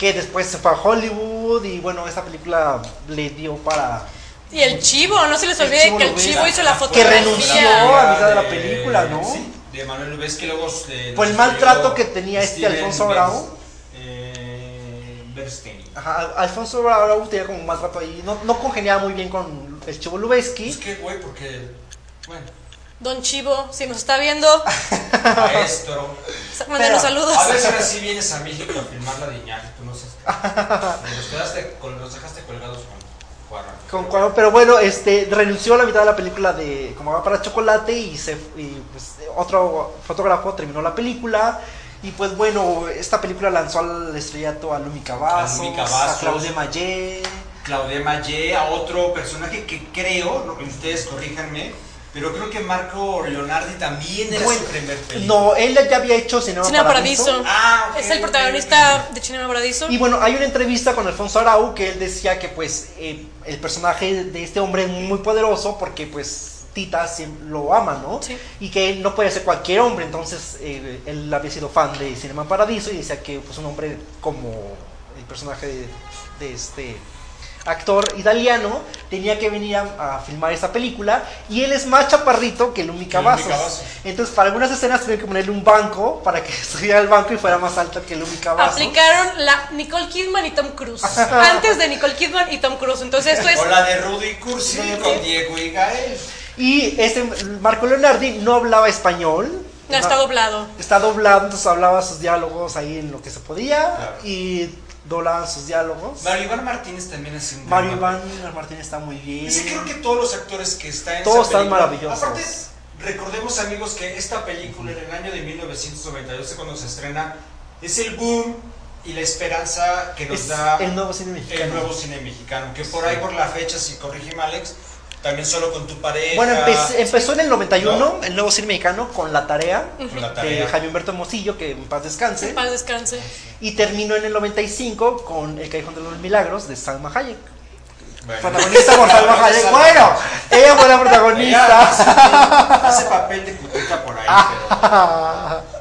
que después se fue a Hollywood y bueno, esta película le dio para... Y el chivo, no se les olvide que el chivo hizo la Que fotografía. renunció a mitad de la De- película, ¿no? Sí, de Manuel Lubez que luego. eh, Por el maltrato que tenía este Steven Alfonso Bers- Bravo. Eh, Bernstein. Ajá, Alfonso Arau tenía como un maltrato ahí, no, no congeniaba muy bien con el Chivo Lubeski. Es que, güey, porque. Bueno, Don Chivo, si nos está viendo, maestro. mándenos saludos. A ver si ahora sí vienes a México a filmar la de Iñárritu, no sé. Los, quedaste, los dejaste colgados con Juarra. Con cual- pero bueno, este renunció a la mitad de la película de Como va para chocolate y se y, pues, otro fotógrafo terminó la película y pues bueno, esta película lanzó al estrellato a Lumi Cavazos, A a. Claudia Mayé. Claudia Mayé, a otro personaje que creo, ustedes corríjanme, pero creo que Marco Leonardi también era Bueno, su primer película. No, él ya había hecho Cinema, Cinema Paradiso. Paradiso. Ah, ok, es el protagonista de Cinema Paradiso. Y bueno, hay una entrevista con Alfonso Arau que él decía que pues eh, el personaje de este hombre es muy poderoso porque pues Tita siempre lo ama, ¿no? Sí. Y que él no puede ser cualquier hombre, entonces eh, él había sido fan de Cinema Paradiso y decía que pues un hombre como el personaje de, de este actor italiano tenía que venir a, a filmar esa película y él es más chaparrito que Cavazos. Cavazos. Entonces para algunas escenas tuvieron que ponerle un banco para que subiera al banco y fuera más alto que Lumi Cavazos. Aplicaron la Nicole Kidman y Tom Cruise. Antes de Nicole Kidman y Tom Cruise. Entonces esto es. O la de Rudy Cursi con Diego y Gael. Y este Marco Leonardi no hablaba español. No está doblado. Está doblado, entonces hablaba sus diálogos ahí en lo que se podía. Claro. Y doblaban sus diálogos. Mario Iván Martínez también es un Mario Iván Martínez está muy bien. Es que creo que todos los actores que están en Todos esa están maravillosos. Aparte, recordemos amigos que esta película en el año de 1992 cuando se estrena es el boom y la esperanza que nos Es da el nuevo cine mexicano. el nuevo cine mexicano. Que por ahí por la fecha, si corrígeme Alex, también solo con tu pareja. Bueno, empe- empezó en el 91 ¿No? el nuevo cine mexicano con La Tarea Con la de tarea. Jaime Humberto Mosillo, que en paz descanse. En paz descanse. Y terminó en el 95 con El Callejón de los Milagros de Salma Hayek. Bueno. Protagonista por Salma Hayek. Bueno, ella fue la protagonista. hace, hace papel de putita por ahí, Ah.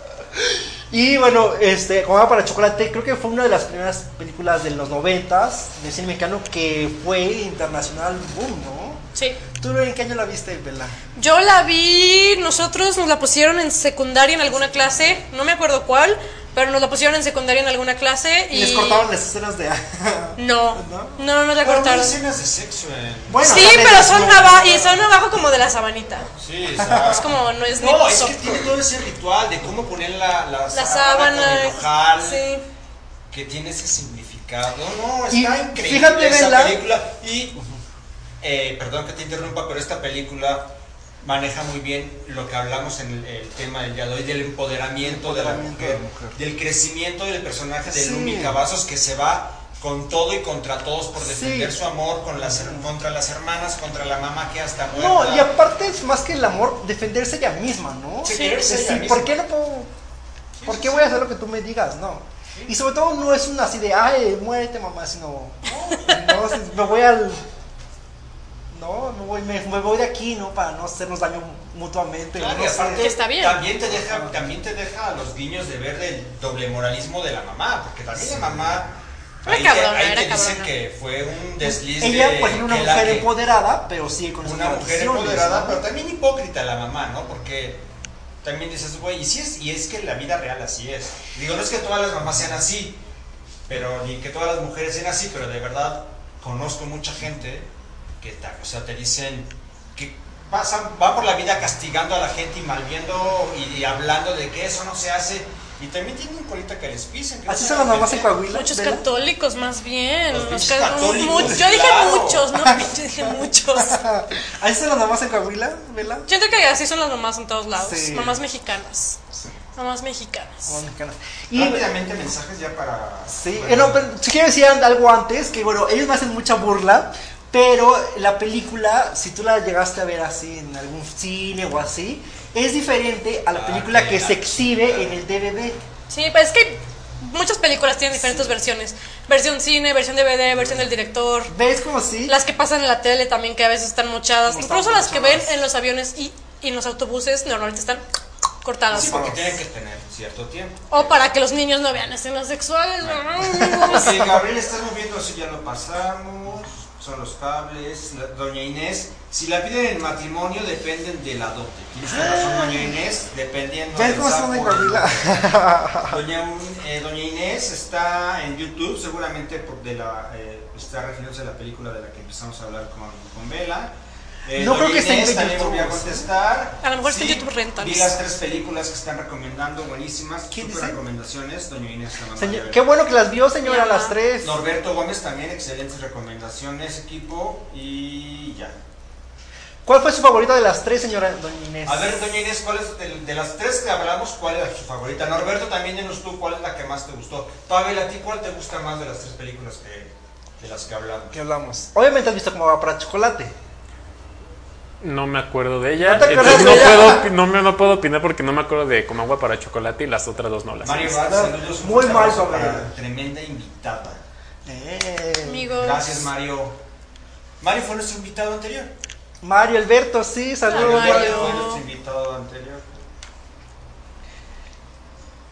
Y bueno, este, como va para chocolate, creo que fue una de las primeras películas de los noventas de cine mexicano que fue internacional boom, ¿no? Sí. ¿Tú en qué año la viste, Bella? Yo la vi, nosotros nos la pusieron en secundaria en alguna clase, no me acuerdo cuál, pero nos la pusieron en secundaria en alguna clase y... Y les cortaban las escenas de... No, no, no, no la Pero no cortaron. escenas de sexo en... Bueno, sí, pero son desnudo. abajo, y son abajo como de la sabanita. Sí, exacto. Es como, no es ni No, es que tiene todo ese ritual de cómo poner la, la, La sábana el ojal, sí. que tiene ese significado. No, Y está increíble fíjate, esa Bella. película. Y, eh, perdón que te interrumpa, pero esta película maneja muy bien lo que hablamos en el, el tema del día de hoy, del empoderamiento, de, la mujer, de la mujer. del crecimiento del personaje de Sí. Lumi Cavazos que se va con todo y contra todos por defender Sí. su amor con las, her- contra las hermanas, contra la mamá que hasta muerta. No, y aparte es más que el amor, defenderse ella misma, ¿no? Sí, Es quererse ella decir, misma. ¿por qué no puedo? ¿Por qué voy a hacer lo que tú me digas? No. Y sobre todo no es una así de, ay, muérete mamá, sino, no, me voy al... No, me voy, me, me voy de aquí, ¿no? Para no hacernos daño mutuamente. Claro, no y aparte está bien. También te deja, también te deja los guiños de ver el doble moralismo de la mamá, porque también la mamá Era ahí, cabrona, te, ahí era te dicen cabrona. que fue un desliz Ella, de por ejemplo, una mujer que- empoderada, pero sigue con una mujer empoderada, ¿no? pero también hipócrita la mamá, ¿no? Porque también dices, güey, y si es, y es que en la vida real así es. Digo, no es que todas las mamás sean así, pero ni que todas las mujeres sean así, pero de verdad conozco mucha gente que o sea, te dicen que pasan, van por la vida castigando a la gente y malviendo y, y hablando de que eso no se hace. Y también tienen colita que les pisen. Así son las mamás en. Coahuila. Muchos Bella? católicos más bien. Los católicos, mu- yo dije claro. muchos, no yo dije muchos. Así son las mamás en Coahuila, ¿Vela? Siento que así son las mamás en todos lados. Sí. Mamás mexicanas. Mamás mexicanas. Mamás mexicanas. Y Rápidamente mensajes ya para... Sí, bueno, eh, no, pero si quiero decir algo antes, que bueno, ellos me hacen mucha burla, pero la película, si tú la llegaste a ver así en algún cine o así, es diferente a la Ah, película que se exhibe en el DVD. Sí, pero es que muchas películas tienen diferentes versiones. Versión cine, versión DVD, versión del director. ¿Ves como sí? Las que pasan en la tele también, que a veces están mochadas. Como Incluso están las que ven en los aviones y, y en los autobuses normalmente están cortadas. Sí, porque tienen que tener cierto tiempo. O para que los niños no vean escenas sexuales. Sí, Gabriel, estás moviendo, eso ya lo pasamos. Son los cables. La- Doña Inés, si la piden en matrimonio, dependen del adopte. Tienes razón, Doña Inés, dependiendo ¿Ves del? Doña, eh, Doña Inés está en YouTube, seguramente por de la, eh, está refiriéndose a la película de la que empezamos a hablar con, con Vela. Eh, No creo que esté en Inés también YouTube, volvió a ¿sí? contestar. A lo mejor está en Sí, YouTube Rentals. Vi las tres películas que están recomendando, buenísimas. ¿Quién dice? recomendaciones, Doña Inés. Señor, qué bueno que las vio, señora, las tres. Norberto Gómez también, excelentes recomendaciones, equipo. Y ya. ¿Cuál fue su favorita de las tres, señora Doña Inés? A ver, doña Inés, ¿cuál es de, de las tres que hablamos, cuál es su favorita? Norberto, también dinos tú cuál es la que más te gustó. Pavel, ¿a ti cuál te gusta más de las tres películas que, de las que hablamos? ¿Qué hablamos? Obviamente has visto cómo va para chocolate. No me acuerdo de ella. ¿No te entonces acuerdas no de ella? puedo, no, me, no puedo opinar porque no me acuerdo de Como Agua para Chocolate y las otras dos no las Mario saludos. Muy mal, para Tremenda invitada. Eh. Amigos. Gracias, Mario. Mario fue nuestro invitado anterior. Mario Alberto, sí, saludos. Mario. Mario fue nuestro invitado anterior.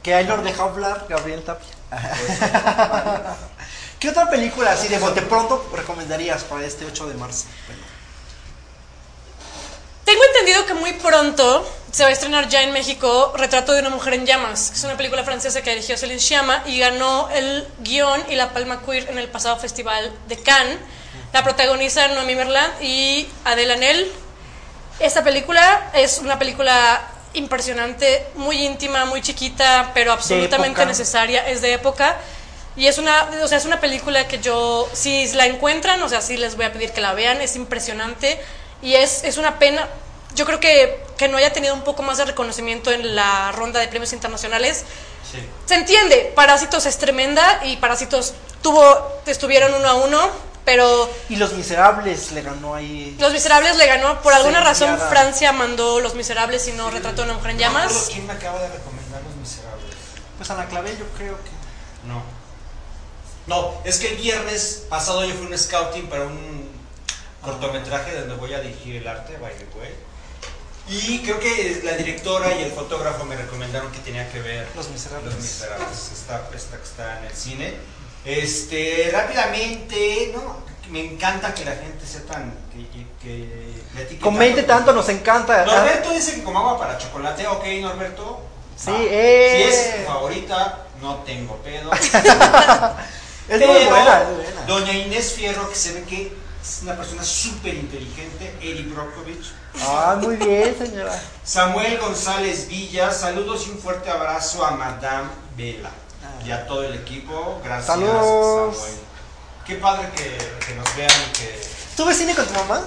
Que ahí nos deja hablar Gabriel Tapia. Pues, ¿Qué otra película así de bote pronto recomendarías para este 8 de marzo? Tengo entendido que muy pronto se va a estrenar ya en México Retrato de una mujer en llamas, que es una película francesa que dirigió Céline Sciamma y ganó el guion y la palma queer en el pasado festival de Cannes. La protagonizan Noemí Merland y Adela Nel. Esta película es una película impresionante, muy íntima, muy chiquita, pero absolutamente necesaria, es de época. Y es una, o sea, es una película que yo, si la encuentran, o sea, sí les voy a pedir que la vean, es impresionante y es, es una pena. Yo creo que, que no haya tenido un poco más de reconocimiento en la ronda de premios internacionales. Sí. Se entiende, Parásitos es tremenda y Parásitos tuvo, estuvieron uno a uno, pero Y Los Miserables le ganó ahí. Los Miserables le ganó, por alguna razón. Francia mandó Los Miserables y no retrató a una mujer en No llamas. ¿Quién me acaba de recomendar Los Miserables? Pues Ana Clavel yo creo que. No. No, es que el viernes pasado yo fui a un scouting para un cortometraje donde voy a dirigir el arte, by the way. Y creo que la directora y el fotógrafo me recomendaron que tenía que ver Los Miserables. Los Miserables. Esta que está en el cine. Este, rápidamente, no, me encanta que la gente sea tan. que, Comente tanto. tanto, nos encanta. Norberto dice que como agua para chocolate, ok, Norberto. Sí, eh. Si es tu favorita, no tengo pedo. Es muy Pero buena, es buena. Doña Inés Fierro, que se ve que es una persona súper inteligente, Eri Brokovich. Ah, muy bien, señora. Samuel González Villa, saludos y un fuerte abrazo a Madame Vela y a todo el equipo. Gracias, Saludos. Samuel. Qué padre que, que nos vean y que. ¿Tú ves cine con tu mamá?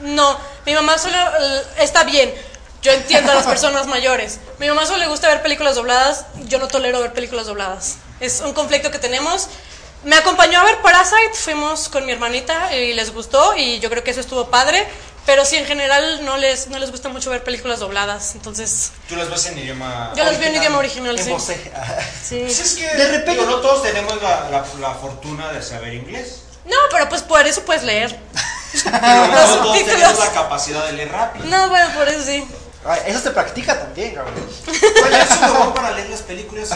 No, mi mamá solo eh, está bien. Yo entiendo a las personas mayores. Mi mamá solo le gusta ver películas dobladas. Yo no tolero ver películas dobladas. Es un conflicto que tenemos. Me acompañó a ver Parasite. Fuimos con mi hermanita y les gustó. Y yo creo que eso estuvo padre. Pero sí, en general no les, no les gusta mucho ver películas dobladas. Entonces, Tú las ves en idioma. yo las veo en idioma original, En sí. voce. Sí. Pues es que De repente- digo, no todos tenemos la, la- la fortuna de saber inglés. No, pero pues por eso puedes leer. Pero no Los todos tenemos la capacidad de leer rápido. No, bueno, por eso sí. Ay, eso se practica también, cabrón. ¿Cuál es su mejor para leer las películas?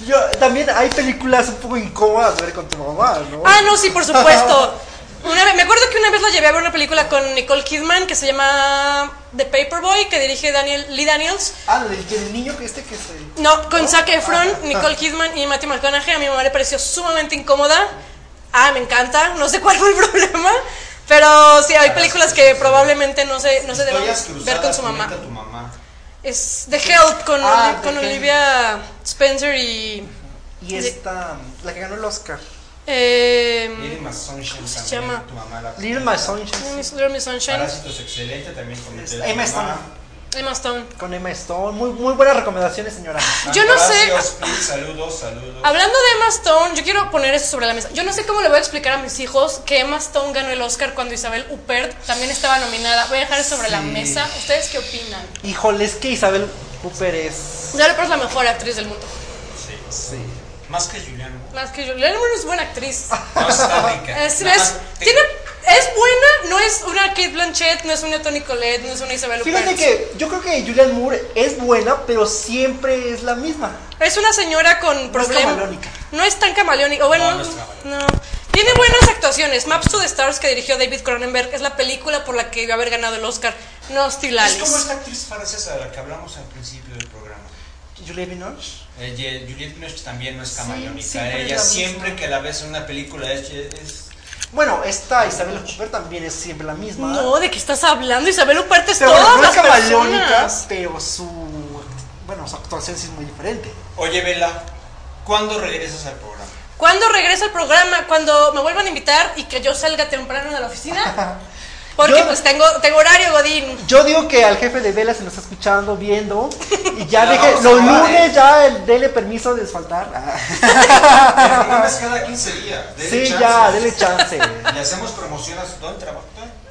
¿Cuál es el Yo, también hay películas un poco incómodas de ver con tu mamá, ¿no? Ah, no, sí, por supuesto. Una vez, me acuerdo que una vez la llevé a ver una película con Nicole Kidman que se llama The Paperboy, que dirige Daniel, Lee Daniels. Ah, del, del niño que este que se. No, con Zac Efron, Nicole Kidman y Matthew McConaughey. A mi mamá le pareció sumamente incómoda. Ah, me encanta. No sé cuál fue el problema. Pero sí, hay películas que probablemente no se, no se cruzadas, ver con su mamá. Es The Help con, Ah, Oli- con. Olivia Spencer y. Y esta, la que ganó el Oscar. Eh, Little Miss Sunshine se también, llama? tu mamá la Little Miss Sunshine. Little Miss Sunshine. Parásitos excelente, también de tu Emma. Stone. Emma Stone. Con Emma Stone. Muy, muy buenas recomendaciones, señora. Yo no sé- saludos, saludos. Hablando de Emma Stone, yo quiero poner eso sobre la mesa. Yo no sé cómo le voy a explicar a mis hijos que Emma Stone ganó el Oscar cuando Isabel Huppert también estaba nominada. Voy a dejar eso sobre la mesa. ¿Ustedes qué opinan? Híjole, es que Isabel Cooper es. Isabel Huppert es la mejor actriz del mundo. Sí. Sí. Más que Julián. Más que. Julianne Moore es buena actriz. No, está rica. Es, es- te- tiene, es buena, no es una Kate Blanchett, no es una Toni Collette, no es una Isabel. Fíjate que yo creo que Julianne Moore es buena, pero siempre es la misma. Es una señora con problemas. camaleónica. No es tan camaleónica. Bueno, No, no, no es camaleónica. Tiene buenas actuaciones. Maps to the Stars que dirigió David Cronenberg es la película por la que iba a haber ganado el Oscar. No Still Es como esta actriz francesa de la que hablamos al principio del programa. Juliette Binoche. Eh, Juliette Binoche también no es camaleónica. Ella la siempre misma. que la ves en una película es, es Bueno, esta Isabel Cooper también es siempre la misma. No, ¿de qué estás hablando? Isabel Huppert es pero todas no es las camaleónica, personas. pero su. Bueno, su actuación sí es muy diferente. Oye, Vela, ¿cuándo regresas al programa? ¿Cuándo regresa el programa? Cuando me vuelvan a invitar y que yo salga temprano de la oficina. Porque Yo- pues tengo, tengo horario, Godín. Yo digo que al jefe de Vela se nos está escuchando, viendo, y ya La deje, los lunes ya el- dele permiso de desfaltar. El programa es cada 15 días. Dele sí, chance. ya, dele chance. Y hacemos promociones. ¿Dónde trabajas?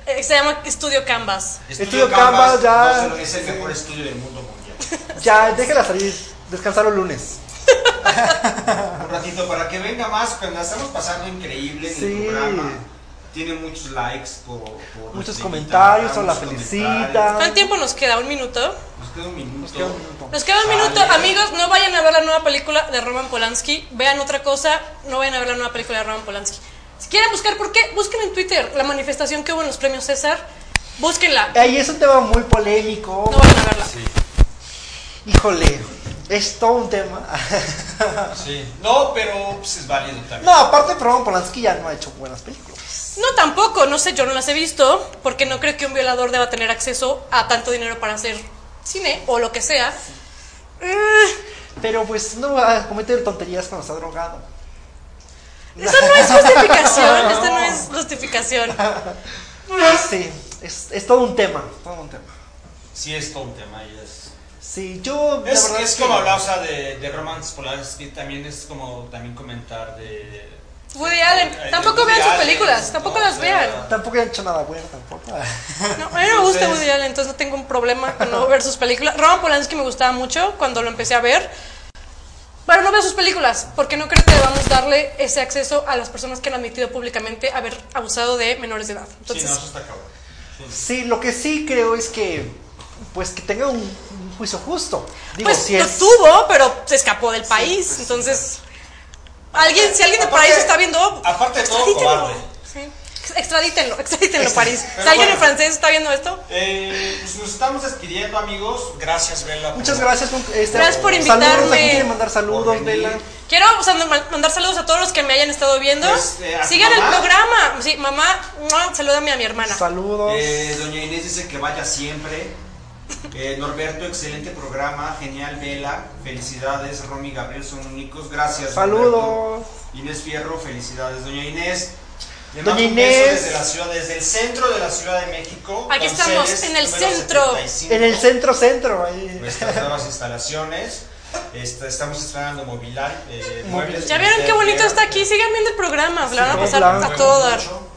Eh, se llama Estudio Canvas. Estudio Canvas, ya. no se lo- es el mejor estudio del mundo mundial. Ya, déjela salir, descansar los lunes. Un ratito para que venga más, cuando la estamos pasando increíble en Sí. el programa. Tiene muchos likes por, por Muchos comentarios, o la felicita. ¿Cuánto tiempo nos queda? ¿Un minuto? Nos queda un minuto. Nos queda un minuto. Nos queda un minuto. Sale. Amigos, no vayan a ver la nueva película de Roman Polanski. Vean otra cosa. No vayan a ver la nueva película de Roman Polanski. Si quieren buscar por qué, busquen en Twitter la manifestación que hubo en los premios César. Búsquenla. Ahí es un tema muy polémico. No vayan a verla. Híjole, es todo un tema. Sí. No, pero pues, es válido también. No, aparte, Roman Polanski ya no ha hecho buenas películas. No, tampoco. No sé, yo no las he visto. Porque no creo que un violador deba tener acceso a tanto dinero para hacer cine o lo que sea. Eh, Pero pues no va a cometer tonterías cuando está drogado. Esto no es justificación, esto no es justificación. Sí, es, es todo un tema, todo un tema. Sí, es todo un tema. y es- Sí, yo la Es, que- como hablar, o sea, de, de Romance Polanski, también es como también comentar de... Woody Allen, tampoco vean sus películas, tampoco ¿no? las vean. Tampoco he hecho nada bueno, tampoco. No, a mí no me gusta Entonces- Woody Allen, entonces no tengo un problema con no ver sus películas. Roman Polanski me gustaba mucho cuando lo empecé a ver. Pero no veo sus películas, porque no creo que debamos darle ese acceso a las personas que han admitido públicamente haber abusado de menores de edad. Sí, Entonces, no, eso está cabrón. Sí, lo que sí creo es que pues que tenga un, un juicio justo. Digo, pues si lo es tuvo, pero se escapó del país. entonces, alguien, si alguien de Aparte- París está viendo, aparte de todo, cobarde. Sí. Extradítenlo, extradítenlo, París. Pero Si alguien en bueno. francés está viendo esto, Eh, pues nos estamos despidiendo, amigos. Gracias, Bella. Muchas por- gracias. este, Gracias por Saludos, ¿a invitarme. quién quiere mandar saludos. Vela? Quiero o sea, ma- mandar saludos a todos los que me hayan estado viendo. Pues, eh, ¿a tu Sigan el programa. Sí, mamá, salúdame a mi hermana. Saludos. Eh, doña Inés dice que vaya siempre. Eh, Norberto, excelente programa, genial, Vela, felicidades, Romy y Gabriel son únicos, gracias. Saludos. Norberto. Inés Fierro, felicidades, doña Inés. Le Doña mando un beso Inés. desde la ciudad, desde el centro de la Ciudad de México. Aquí estamos, en el centro. 75, En el centro centro. Ahí. Nuestras nuevas instalaciones. Este, estamos estrenando Mobiliar. Eh, muebles ¿Ya vieron qué bonito está aquí? Sigan viendo el programa. La van a Sí, pasar a todo dar. Mucho.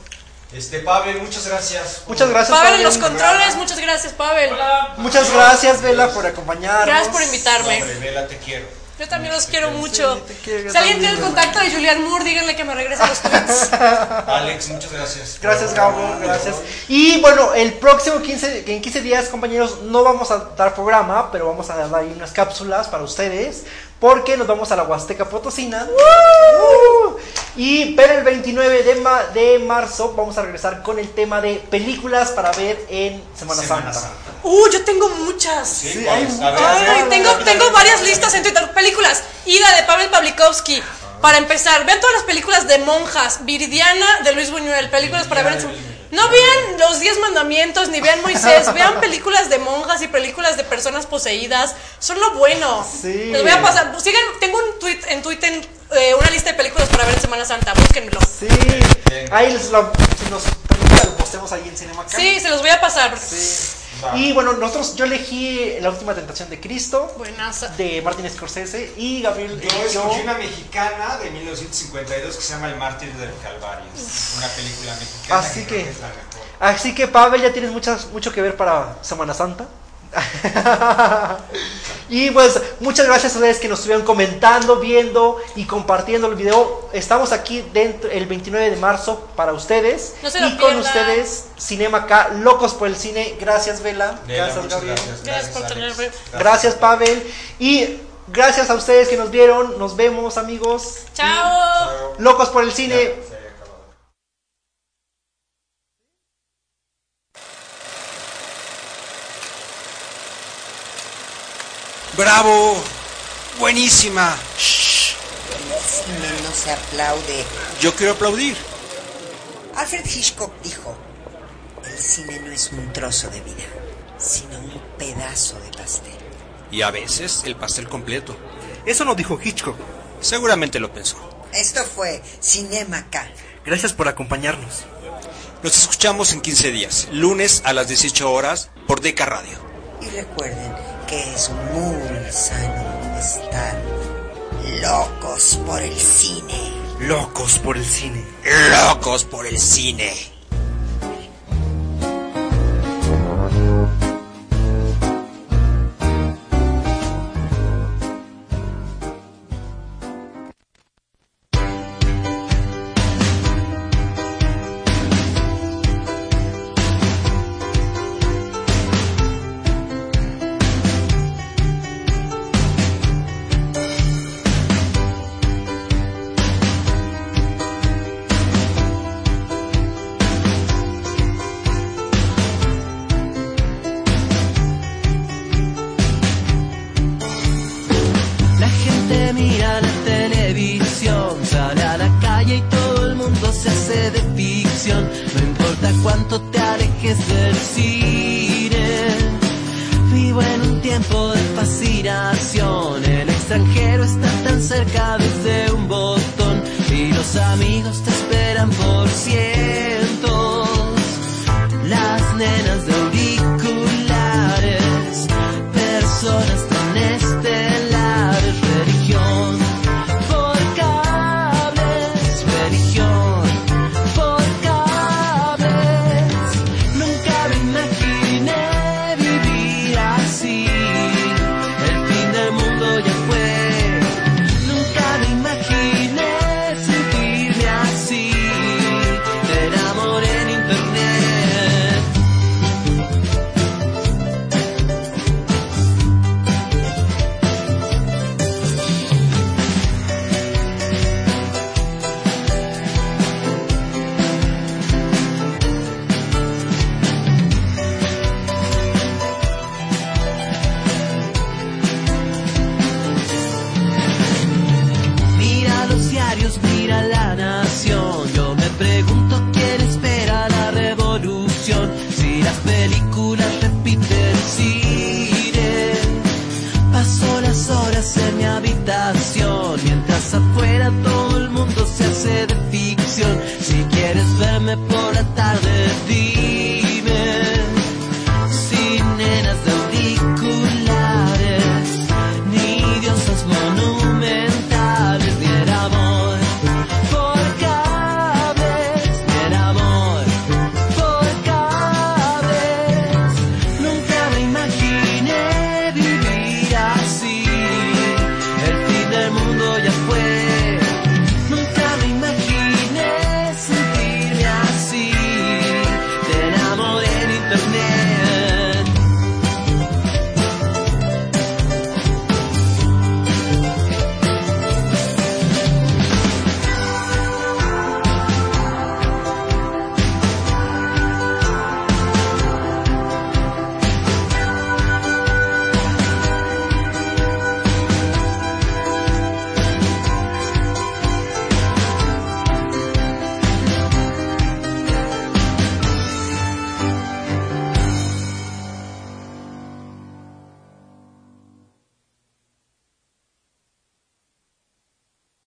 Este, Pavel, muchas gracias. Muchas gracias. Pavel en Pavel. los controles. Muchas gracias, Pavel. Muchas gracias, Vela, por acompañarnos. Gracias por invitarme. hombre, Vela, te quiero. Yo también los quiero mucho. te quiero, Si alguien tiene el contacto de Julian Moore, díganle que me regrese los tweets. Alex, muchas gracias. Gracias, Gabo, gracias. Y bueno, el próximo 15, en 15 días, compañeros, no vamos a dar programa, pero vamos a dar ahí unas cápsulas para ustedes, porque nos vamos a la Huasteca Potosina. ¡Woo! Y pero el 29 de, ma- de marzo vamos a regresar con el tema de películas para ver en Semana, Semana Santa. Santa. Uh, yo tengo muchas. Sí, Sí, hay ver, Ay, tengo, tengo varias listas en Twitter. Películas. Ida de Pavel Pavlikovsky. Para empezar, vean todas las películas de monjas. Viridiana de Luis Buñuel. Películas para ver en su... No vean los 10 mandamientos ni vean Moisés. Vean películas de monjas y películas de personas poseídas. Son lo bueno. Sí. Les voy a pasar. Sigan, tengo un tweet en Twitter, eh, una lista de películas para ver en Semana Santa. Búsquenlo. Sí, ahí les lo, permite, lo postemos ahí en Cinema Acá. Sí, se los voy a pasar. porque- Sí. Va. Y bueno, nosotros, yo elegí La Última Tentación de Cristo, Buenaza. de Martin Scorsese, y Gabriel Yo eligió- escogí una mexicana de 1952 que se llama El Mártir del Calvario. Una película mexicana. Así que- es la mejor. Así que Pavel, ya tienes muchas, mucho que ver para Semana Santa. y pues muchas gracias a ustedes que nos estuvieron comentando, viendo y compartiendo el video. Estamos aquí dentro el 29 de marzo para ustedes. No se lo y con ustedes, Cinema acá, locos por el cine. Gracias, Vela. Gracias, Gabriel. gracias. Gracias por tenerme. Gracias, Pavel. Y gracias a ustedes que nos vieron. Nos vemos, amigos. Chao. Locos por el cine. Ya, ¡Bravo! ¡Buenísima! El cine no se aplaude. Yo quiero aplaudir. Alfred Hitchcock dijo, el cine no es un trozo de vida, sino un pedazo de pastel. Y a veces el pastel completo. Eso no dijo Hitchcock. Seguramente lo pensó. Esto fue Cinema K. Gracias por acompañarnos. Nos escuchamos en 15 días, lunes a las 18 horas por Deca Radio. Y recuerden que es muy sano estar locos por el cine. Locos por el cine. Locos por el cine.